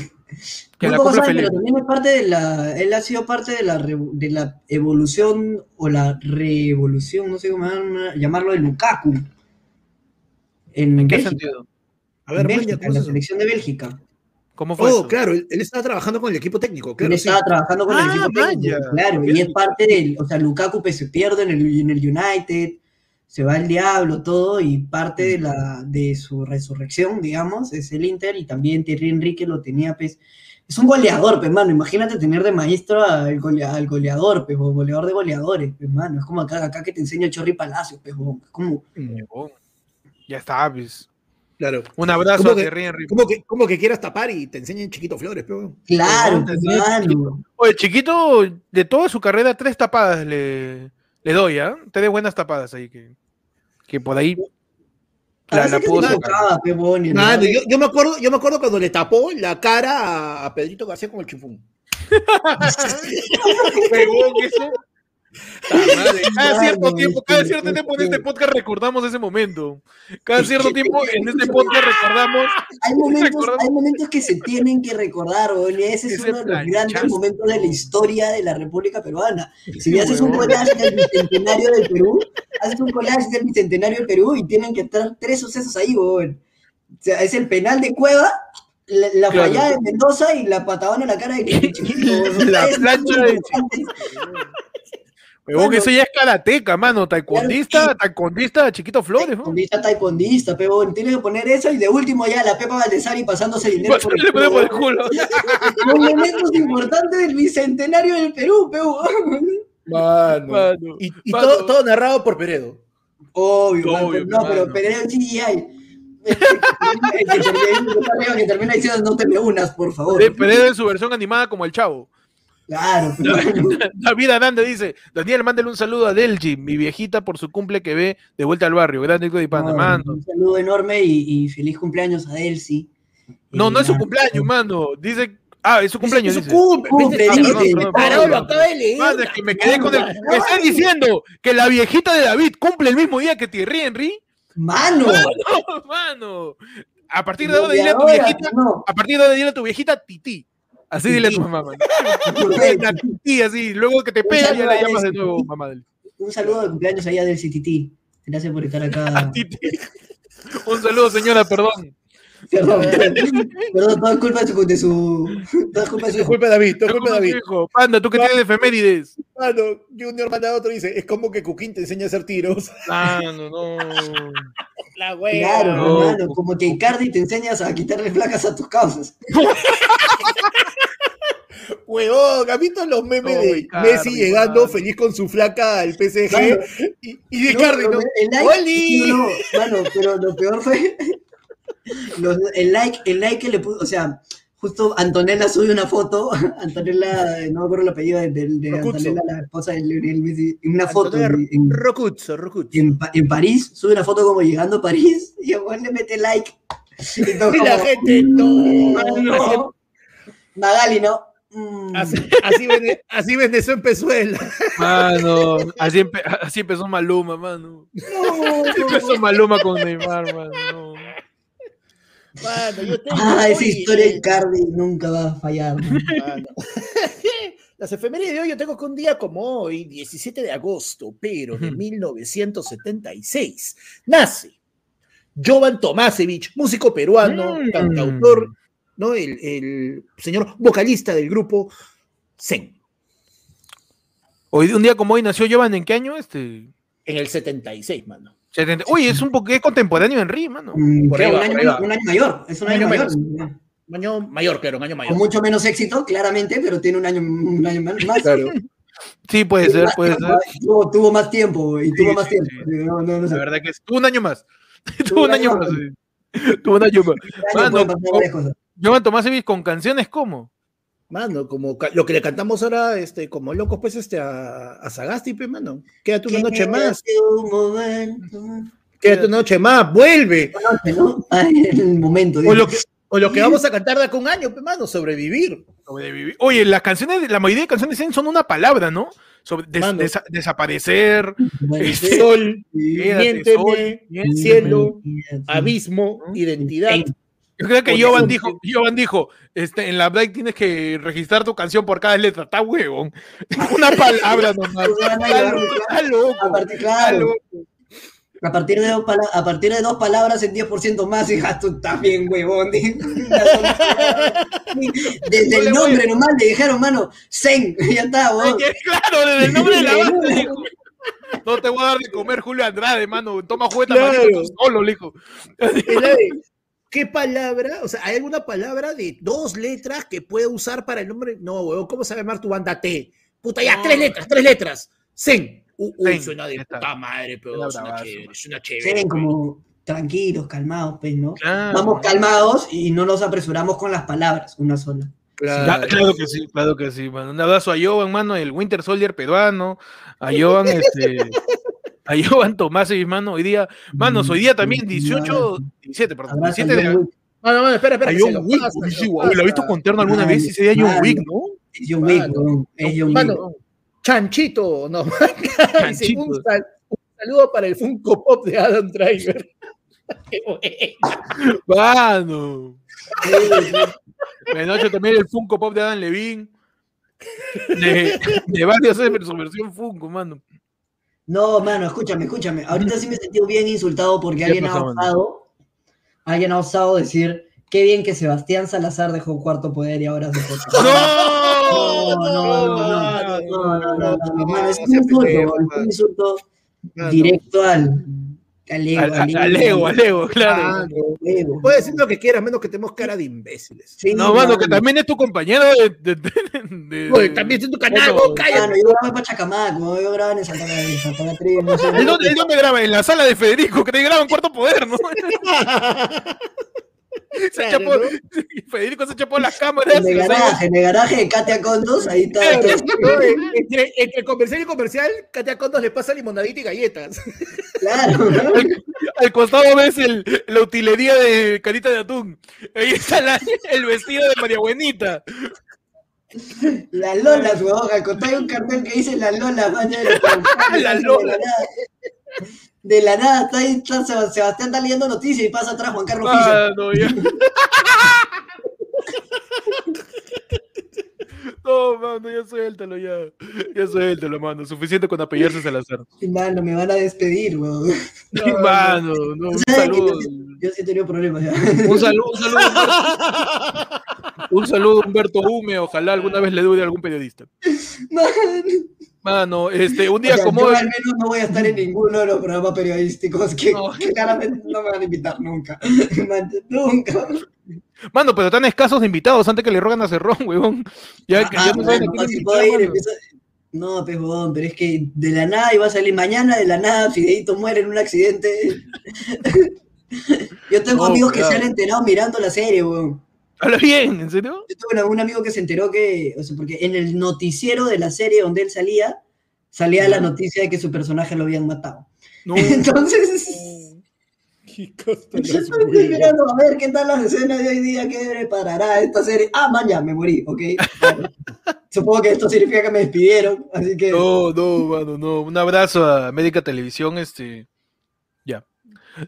Que muy la saben, pero también es parte de la, él ha sido parte de la, re- de la evolución o la revolución, no sé cómo llamarlo, de Lukaku. En, ¿En qué Bélgica, sentido? a ver, en, Maña, Bélgica, ¿cómo en es la selección de Bélgica. ¿Cómo fue Oh, eso? claro, él, él estaba trabajando con el equipo técnico, claro. él sí. estaba trabajando con el Ah, equipo técnico, claro, y es parte del, o sea, Lukaku pues, se pierde en el, en el United, se va el diablo, todo, y parte de, la, de su resurrección, digamos, es el Inter, y también Thierry Enrique lo tenía, pues, es un goleador, pues, mano, imagínate tener de maestro al, golea- al goleador, pues, goleador de goleadores, pues, mano, es como acá, acá que te enseña Chorri Palacios, pues, es como. Ya está, pues. Claro. Un abrazo ¿Cómo a que- Thierry Henry. Como que, como que quieras tapar y te enseñen chiquito flores, pero. claro, te mano, Oye, chiquito, de toda su carrera, tres tapadas le, le doy, ¿ah? Tres buenas tapadas ahí que, que por ahí a la, la pudo yo, yo me acuerdo, yo me acuerdo cuando le tapó la cara a, a Pedrito García con el chifún. Cada cierto tiempo, este, cada cierto tiempo en este podcast recordamos ese momento. Cada cierto tiempo en este podcast recordamos. Hay momentos, Recordamos- hay momentos que se tienen que recordar, y ese es Ese uno de los grandes momentos de la historia de la República Peruana. Si Sí, haces un collage del bicentenario del Perú, haces un collage del bicentenario del Perú y tienen que estar tres sucesos ahí, weón. O sea, es el penal de Cueva, la, la Claro. fallada de Mendoza y la patadona en la cara de Chiquito. La plancha de importante. Huevón, eso ya es karateca, mano. Taekwondista, taekwondista, chiquito Flores, ¿no? Taekwondista, taekwondista, pero tienes que poner eso y de último ya la Pepa Valdesari pasándose dinero por el Le ponemos por el culo. culo. Los momentos importantes del bicentenario del Perú, pero Mano. Mano, Y, y mano. todo, todo narrado por Peredo. Obvio, Obvio, no, pero mano. Pereira CGI. Que termina- que que diciendo no te me unas, por favor. Peredo en su versión animada como el chavo. Claro, pero David Aranda dice, Daniel, mándale un saludo a Delgi, mi viejita por su cumple que ve de vuelta al barrio. Grande hijo de Panda, no, mano. un saludo enorme y, y feliz cumpleaños a Elsie. No, no es su nada, cumpleaños, mano. Dice, ah, es su cumpleaños. Es su cumple. Lo acaba de leer. Que me quedé con el. Me está diciendo que la viejita de David cumple el mismo día que Thierry Henry. Mano, No, mano. A partir de ahora de dile a tu ahora, viejita, no. a partir de ahora dile a tu viejita Titi. Así dile a tu mamá, Titi, así. Luego que te pega, ya la llamas de nuevo, mamá del. Un saludo de cumpleaños allá del CTT. Gracias por estar acá. Un saludo, señora, perdón. Perdón, perdón, todo es culpa de su, de su, todo es culpa de su Disculpe, David, disculpe, David. Panda, tú que tienes efemérides. Mano, Junior manda otro y dice, es como que Cuquín te enseña a hacer tiros. Ah, no, no. La wea. Claro, No. hermano, como que Icardi te enseñas a quitarle placas a tus causas. Huevón, ¿has visto los memes Oh, de Icardi, Messi llegando mano. feliz con su flaca al PSG? Mano. y, y de Icardi, pero ¿no? El like, ¡Oli! no, mano, pero lo peor fue los- el like, el like que le puso, o sea, justo Antonella sube una foto, Antonella, no me acuerdo el apellido de, de-. Antonella, la esposa de Lionel Messi, una foto Antonella en, en- Rocuzzo, Rocuzzo. en Pa- en París, sube una foto como llegando a París y el weón le mete like. Y todo Y la como, gente, no. no. Magali, ¿no. Mm. Así, así, vende- así empezó él. Mano, así, empe- así empezó Maluma, mano. Así empezó Maluma con Neymar, mano. Yo tengo Ah, esa historia de Icardi nunca va a fallar. Las efemérides de hoy yo tengo que un día como hoy, 17 de agosto, pero de Ujú. 1976, nace Jovan Tomasevich, músico peruano, Mm. cantautor, ¿no? El, el señor vocalista del grupo Zen, Hoy, un día como hoy nació Jovan, ¿en qué año? Este. en el 76, mano. 70. Oye, es un poco es contemporáneo de Henry, mano. Mm, Por creo, ahí va, un, año, por ahí va. un año mayor, es un, Un año, año mayor. Un año mayor, claro, un año mayor. Con mucho menos éxito, claramente, pero tiene un año, un año más. Claro. Sí, puede ser, puede ser. Tuvo, tuvo más tiempo y tuvo Sí, más sí, tiempo. sí. No, no, no sé. La verdad que es- tuvo un año más. tuvo un año más. Tuvo un año más. Mano. Jovan Tomásevich con canciones como. Mano, como lo que le cantamos ahora, este, como locos, pues, este, a, a Sagasti, pues, mano. Quédate una noche más, Quédate un momento más. quédate una noche más, vuelve. El momento. O lo que, o lo que vamos a cantar de acá un año, pues, mano, sobrevivir. sobrevivir. Oye, las canciones, la mayoría de canciones son una palabra, ¿no? Sobre des- desa- desaparecer, este, sí. Sol, miénteme, sol, miénteme. cielo, abismo, ¿no? identidad. Yo creo que Jovan dijo, Jovan dijo, este, en la Black tienes que registrar tu canción por cada letra. Está huevón. Una palabra nomás. A Está loco, partir, está claro, loco. a partir, de dos a partir de dos palabras en 10% más, hija, tú bien, huevón. Desde el nombre nomás le dijeron, mano, Zen, ya está, huevón. Claro, desde el nombre de la banda. No te voy a dar de comer Julio Andrade, mano. Toma jugueta Claro. solo, le ¿Qué palabra? O sea, ¿hay alguna palabra de dos letras que pueda usar para el nombre? No, huevón, ¿cómo se va a llamar tu banda T? Puta, ya, No. tres letras, tres letras. Zen. Uy, Zen, suena de puta madre, pero Suena chévere, suena chévere. Zen, como tranquilos, calmados, pues, ¿no? Claro. Vamos calmados y no nos apresuramos con las palabras, una sola. Cla- Claro, que sí, claro que sí, mano. Un abrazo a Jovan, mano, el Winter Soldier peruano, a Jovan, este, a Jovan Tomás, mano, hoy día, manos, hoy día también 18, 17, perdón, Abrazo a 17 de. Mano, mano, espera, espera. a John lo Wick, lo guau, ¿lo ha visto con terno alguna vez? Y sería John. Wick, ¿no? John Wick, es John Wick. Chanchito, no. Chanchito. un, sal- un saludo para el Funko Pop de Adam Driver. Qué bueno. Mano. Menocho también el Funko Pop de Adam Levine. De, de varios en su versión Funko, mano. No, mano, escúchame, escúchame. Ahorita sí me he sentido bien insultado porque alguien ha osado, alguien ha osado decir, qué bien que Sebastián Salazar dejó cuarto poder y ahora se podcast. ¡No! No, no, no, no, no, no, al ego, al ego, claro. Ah. Puedes decir lo que quieras, menos que tenemos cara de imbéciles. Sí, No, mano, que también es tu compañero de. de, de- de- Oye, también es tu canal, Bueno, vos, cállate. Mano, yo grababa para Chacamaco, yo grababa en Santa en Santa Catrina, no sé. ¿El dónde, el dónde graba? En la sala de Federico, que te graba en cuarto poder, ¿no? Se Claro, chapó, ¿no? Federico se chapó las cámaras. En el garaje, en el garaje de Katia Condos, ahí está. Entre, entre comercial y comercial, Katia Condos le pasa limonadita y galletas. Claro, ¿no? Al, al costado ves el, la utilería de carita de atún. Ahí está la- el vestido de María Buenita. Las lolas, weón. Costado hay un cartel que dice las lolas, lo- Las lolas. De la nada, está ahí, está Sebastián está leyendo noticias y pasa atrás Juan Carlos. Ah, no, ya. No, mano, ya suéltalo, ya. Ya suéltalo, mano. Suficiente con apellarse Salazar. Mano, me van a despedir, weón. mano, no, un ¿Sabes que saludo. Yo, sí- yo sí he tenido problemas ya. Un saludo, un saludo. Humberto. Un saludo Humberto Hume, ojalá alguna vez le dure a algún periodista. Man, Mano, este, un o día sea, como yo al menos no voy a estar en ninguno de los programas periodísticos que, No. que claramente no me van a invitar nunca. Nunca. Mano, pero tan escasos de invitados antes que le rogan a Cerrón, huevón. Ya, Ah, no mano, quién si puedo ir, empiezo- No, pues, huevón, pero es que de la nada iba a salir mañana, de la nada Fideito muere en un accidente. Yo tengo No, amigos que se han enterado mirando la serie, huevón. Habla bien, ¿en serio? Yo tuve un amigo que se enteró que, o sea, porque en el noticiero de la serie donde él salía, salía la noticia de que su personaje lo habían matado. No. Entonces, yo estoy mirando a ver qué tal las escenas de hoy día, qué preparará esta serie. Ah, man, ya, me morí, ok. Bueno, supongo que esto significa que me despidieron, así que... No, no, mano, no. Un abrazo a América Televisión, este. Ya.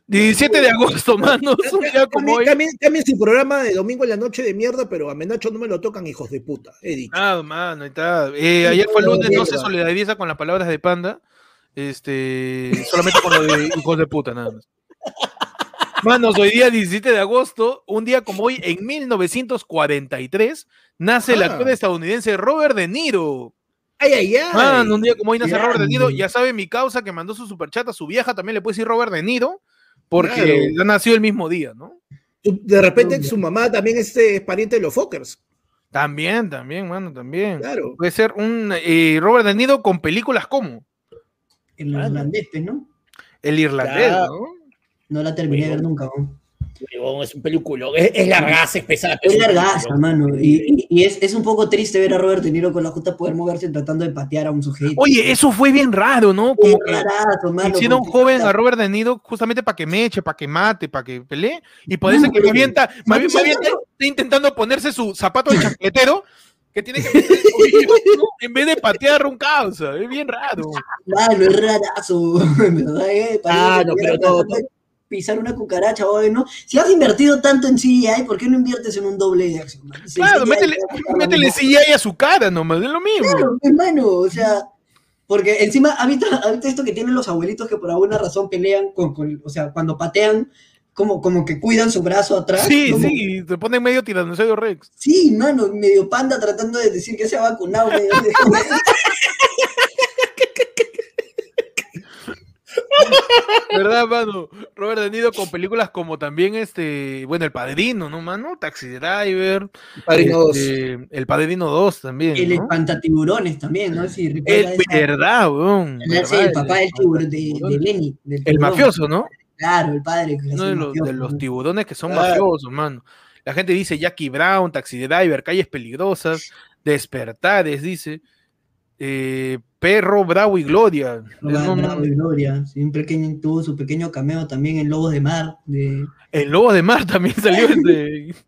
17 de agosto, mano. Cambien, su programa de domingo en la noche de mierda, pero a Menacho no me lo tocan, hijos de puta. He dicho. Ah, mano, está. Eh, ayer fue no, lunes, no se solidariza con las palabras de Panda. Este, solamente con lo de hijos de puta, nada más. Manos, hoy día 17 de agosto, un día como hoy, en 1943, nace el Ah. actor estadounidense Robert De Niro. Ay, ay, ay. Mano, un día como hoy nace. Robert De Niro. Ya sabe mi causa que mandó su superchat a su vieja, también le puede decir Robert De Niro, porque Claro. ya nació el mismo día, ¿no? De repente su mamá también es, eh, es pariente de los Fokkers. También, también, mano, también. Claro. Puede ser un eh, Robert De Niro con películas como los irlandés, ¿no? El Irlandés, Claro. ¿no? No la terminé de ver nunca, ¿no? Huevón, Es un película. Es, es largaza, es pesada. Es un largaza, peliculón. mano. Y, y- y es, es un poco triste ver a Robert De Niro con la justa poder moverse tratando de patear a un sujeto. Oye, eso fue bien raro, ¿no? Como que rarazo, mano, hicieron porque- joven a Robert De Niro justamente para que me eche, para que mate, para que pelee, y parece No, que pero- más bien está, intentando ponerse su zapato de chancletero, que tiene que meter en vez de patear un causa, es bien raro. Mano, es rarazo. verdad, eh, parece Ah, pero de Pisar una cucaracha, oye, ¿no? Si has invertido tanto en CGI, ¿por qué no inviertes en un doble de acción? Si Claro, métele, métele. CGI a su cara nomás, es lo mismo. Claro, hermano, o sea, porque encima, ¿habita, habita esto que tienen los abuelitos que por alguna razón pelean con, con- o sea, cuando patean, como, como que cuidan su brazo atrás. Sí, como- sí, se pone medio tiranosaurio Rex. Sí, mano, medio panda tratando de decir que se ha vacunado. medio- ¿Verdad, mano? Robert De Niro con películas como también este, bueno, El Padrino, ¿no, mano? Taxi Driver. Padrino dos. este, El Padrino 2 también. el ¿no? espantatiburones también, ¿no? Si El, esa- verdad, weón. verdad, el papá del tiburón, de, de. Lenny. del El mafioso, ¿no? Claro, el padre. que Uno de el los, mafioso, de los tiburones que son Claro. mafiosos, mano. La gente dice Jackie Brown, Taxi Driver, Calles Peligrosas, Despertares, dice. Eh, Perro, Bravo y Gloria. Bravo, No, no, Bravo y Gloria. Sí, un pequeño, tuvo su pequeño cameo también en Lobos de Mar. De... El Lobo de Mar también salió este.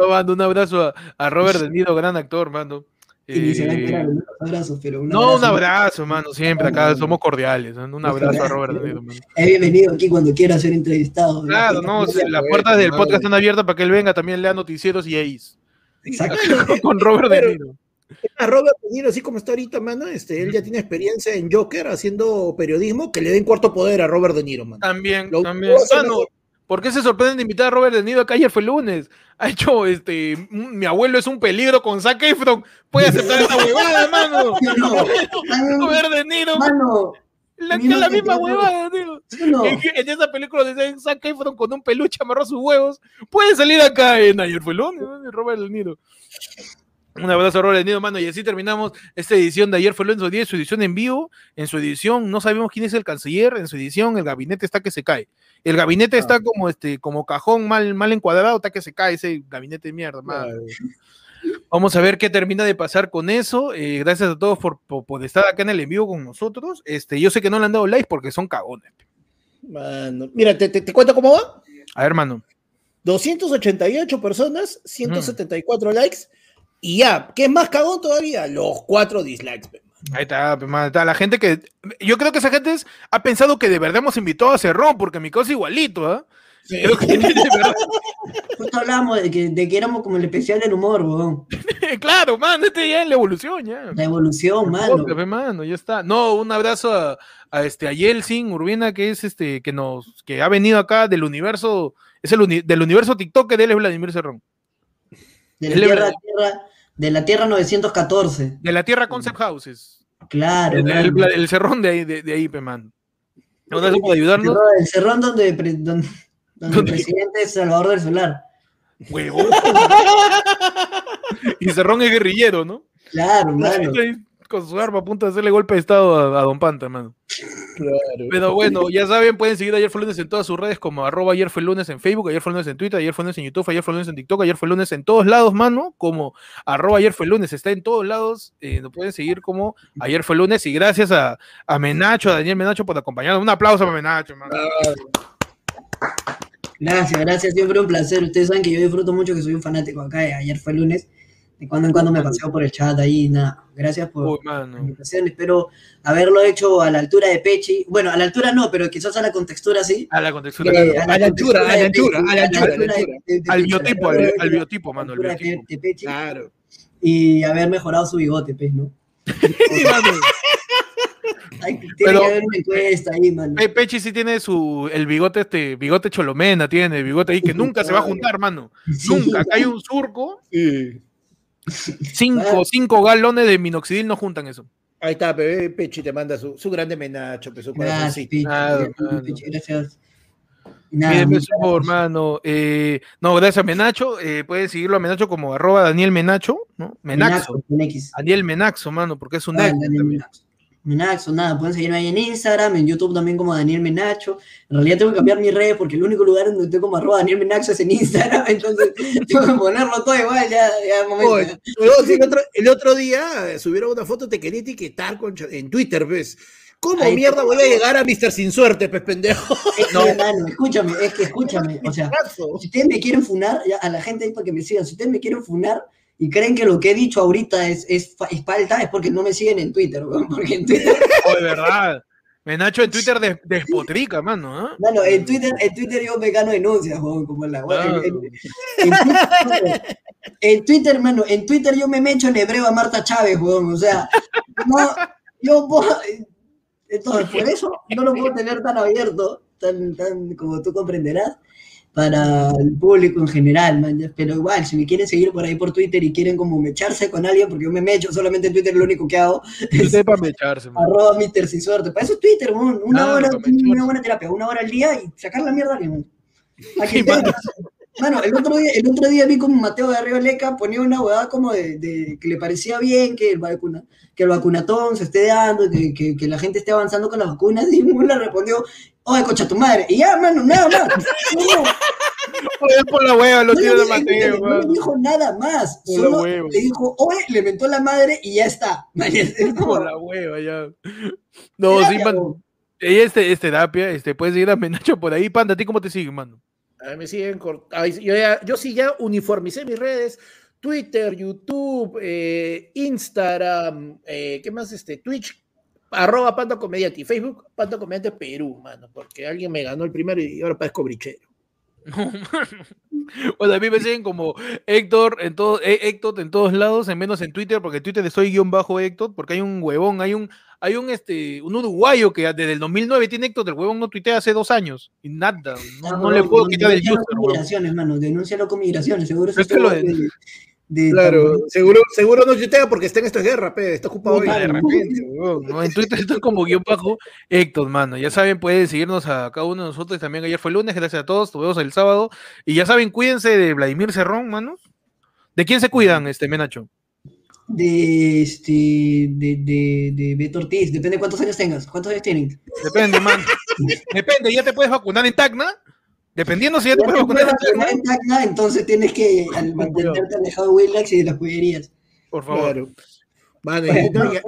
No, mando un abrazo a, a Robert De Niro, gran actor, mando. Eh, unos abrazos, pero un no, un abrazo. abrazo, mano, siempre, acá somos cordiales. ¿no? Un abrazo a Robert De Niro, bienvenido aquí cuando quiera ser entrevistado. Claro, no, las puertas del podcast están abiertas para que él venga, también lea noticieros y ahí. Exacto. Con Robert De Niro. A Robert De Niro, así como está ahorita, mano, este, él ya tiene experiencia en Joker haciendo periodismo, que le den cuarto poder a Robert De Niro, mano. También, Lo- también. Mano. ¿por qué se sorprenden de invitar a Robert De Niro acá ayer fue lunes? Ha hecho, este, mi abuelo es un peligro con Zac Efron. Puede aceptar esta huevada, mano. Robert De Niro, Mano, la, mira la misma huevada, tío. En, en esa película de Zac Efron con un peluche amarró sus huevos. Puede salir acá en ayer fue lunes. Robert De Niro. Un abrazo Robert De Niro, mano. Y así terminamos esta edición de ayer fue lunes 10, su edición en vivo. En su edición, no sabemos quién es el canciller. En su edición, el gabinete está que se cae. El gabinete Ah. está como este, como cajón mal, mal encuadrado, está que se cae ese gabinete de mierda. Vamos a ver qué termina de pasar con eso. Eh, gracias a todos por, por, por estar acá en el en vivo con nosotros. Este, yo sé que no le han dado like porque son cagones. Mano, Mira, te, te- te cuento cómo va. A ver, mano. 288 personas, 174 likes. Y ya, ¿qué es más cagón todavía? Los cuatro dislikes. Ahí está, está la gente que. Yo creo que esa gente es- ha pensado que de verdad hemos invitado a Cerrón, porque mi cosa es igualito, ¿ah? Creo que de verdad- Justo hablábamos de que, de que éramos como el especial del humor, weón. claro, mano, este ya es la evolución, ya. La evolución, mano. Ya está. No, un abrazo a, a este a Yeltsin Urbina, que es este, que nos, que ha venido acá del universo, es el uni- del universo TikTok que de él es Vladimir Cerrón. De la tierra, verdad. tierra, de la tierra 914. De la Tierra Concept Houses. Claro. El, el- cerrón de ahí, de, de ahí, pe, mano. Un abrazo por ayudarnos. El cerrón donde, donde, donde el presidente es Salvador del Solar. Huevón. y Cerrón es guerrillero, ¿no? Claro, mano. Con su arma a punto de hacerle golpe de estado a, a Don Panta, hermano. Pero bueno, ya saben, pueden seguir Ayer fue lunes en todas sus redes como arroba ayer fue lunes en Facebook, ayer fue lunes en Twitter, ayer fue lunes en YouTube, ayer fue lunes en TikTok, ayer fue lunes en todos lados, mano, como arroba ayer fue lunes, está en todos lados, eh, nos pueden seguir como ayer fue lunes y gracias a, a Menacho, a Daniel Menacho por acompañarnos. Un aplauso para Menacho, hermano. Gracias, gracias, siempre un placer. Ustedes saben que yo disfruto mucho, que soy un fanático acá. de Ayer fue lunes. De cuando en cuando me paseo por el chat ahí, nada. Gracias por Uy, la invitación. Espero haberlo hecho a la altura de Pechi. Bueno, a la altura no, pero quizás a la contextura sí. A la contextura. Eh, a la a la altura, a la altura, a la altura. Al biotipo, al, biotipo, mano, al de- biotipo. de Pechi, Claro. Y haber mejorado su bigote, pues, ¿no? Tiene Pero- que haber una encuesta ahí, mano. Pe- Pechi sí tiene su, el bigote, este, bigote cholomena, tiene, el bigote ahí que nunca se va a juntar, mano. Sí, Nunca. Acá hay un surco, Sí. Cinco, cinco galones de minoxidil no juntan eso. Ahí está, Pepe Pechi te manda su, su grande menacho, su Gracias. Pechi. Nada, Gracias. Pechi. Nada, su favor, hermano. Eh, no, gracias a Menacho. Eh, pueden seguirlo a Menacho como arroba Daniel Menacho, ¿no? Menaxo. Daniel Menaxo, mano, porque es un Ah, Menacho, nada, pueden seguirme ahí en Instagram, en YouTube también como Daniel Menacho. En realidad tengo que cambiar mi red porque el único lugar donde estoy como arroba Daniel Menacho es en Instagram, entonces tengo que ponerlo todo igual, ya, ya, momento. Oye, el, otro, el otro día eh, subieron una foto, te quería etiquetar concha, en Twitter, ¿ves? ¿Cómo Ahí mierda voy a llegar a Mr. Sin Suerte, pues pendejo? Es que, hermano, escúchame, es que escúchame, o sea, si ustedes me quieren funar, ya, a la gente ahí para que me sigan, si ustedes me quieren funar y creen que lo que he dicho ahorita es, es, es falta, es porque no me siguen en Twitter, weón, porque en Twitter Oh, de verdad. Menacho en Twitter des- despotrica, mano. ¿ah? Mano, en Twitter, en Twitter yo me gano denuncias, weón, como la Claro. en, en- en Twitter, en Twitter, hermano, en Twitter yo me mecho en hebreo a Marta Chávez, weón. O sea, no, yo puedo, entonces por eso no lo puedo tener tan abierto, tan, tan como tú comprenderás, para el público en general, man. Pero igual, si me quieren seguir por ahí por Twitter y quieren como mecharse con alguien, porque yo me mecho solamente en Twitter, lo único que hago es para mecharse, mano. arroba Mr. Sin Suerte. Para eso es Twitter, weón. una hora, una buena terapia, una hora al día y sacar la mierda a alguien. Mano, el otro, día, el otro día vi como Mateo de Arriba Leca ponía una huevada como de, de- que le parecía bien que el, vacuna, que el vacunatón se esté dando, que, que, que la gente esté avanzando con las vacunas, y uno le respondió, oye, cocha tu madre. Y ya, mano, nada más. Joder, por la hueva, lo no tío le de Mateo, no le dijo nada más. Por Solo le dijo, oye, le mentó la madre y ya está. Por la hueva, ya. No, sí, mano. Ella es, es terapia, este, puedes seguir a Menacho por ahí. Panda, ¿a ti cómo te siguen, mano? A mí me siguen ay, yo, yo sí ya uniformicé mis redes. Twitter, YouTube, eh, Instagram, eh, ¿qué más? Este, Twitch, arroba Panto Comediante y Facebook, Panto Comediante Perú, mano, porque alguien me ganó el primero y ahora parezco brichero. No, mano. O sea, a mí me siguen como Héctor en, todo, eh, Héctor en todos lados, en menos en Twitter, porque en Twitter soy guion bajo Héctor, porque hay un huevón, hay un, hay un, este, un uruguayo que desde el 2009 tiene Héctor, el huevón no tuitea hace dos años, y nada, no, no le puedo quitar el denúncialo user, con huevón. migraciones, mano, denúncialo con migraciones, seguro Es que lo de, de- de- Claro, seguro, seguro no tuitea porque está en esta guerra, pe, está ocupado hoy. Puta, De repente, ¿no? En Twitter estoy como guion bajo Héctor, mano. Ya saben, pueden seguirnos a cada uno de nosotros. También ayer fue lunes, gracias a todos. Nos vemos el sábado. Y ya saben, cuídense de Vladimir Cerrón, manos. ¿De quién se cuidan, este Menacho? De este de, de, de Beto Ortiz, depende de cuántos años tengas, cuántos años tienen. Depende, man. Depende, ya te puedes vacunar en Tacna. Dependiendo si ya te Ya puedes te vacunar en puedes vacunar Tacna. en Tacna, entonces tienes que al mantenerte alejado de Willax y de las pollerías. Por favor. Claro. Y- Bueno, ya-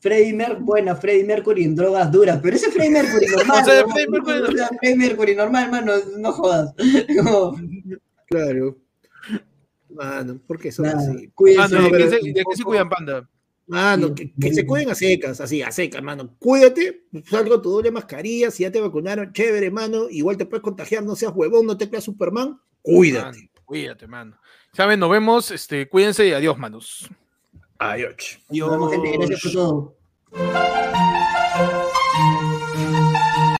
Freddie Mercury, bueno, Freddie Mercury en drogas duras, pero ese Freddie Mercury normal. O sea, ¿no? Freddie Mercury- O sea, Freddie Mercury normal, mano, no jodas. Como, claro. Mano, ¿por qué son así? cuídense. Ah, no, ¿de quién se, de quién se cuidan, panda? Mano, que, que se cuiden a secas, así, a secas, mano. Cuídate, salgo tu doble mascarilla, si ya te vacunaron, chévere, mano. Igual te puedes contagiar, no seas huevón, no te creas Superman. Cuídate. Mano, cuídate, mano. Saben, nos vemos. Este, cuídense y adiós, manos. Adiós. Nos vemos, gente, gracias por todo.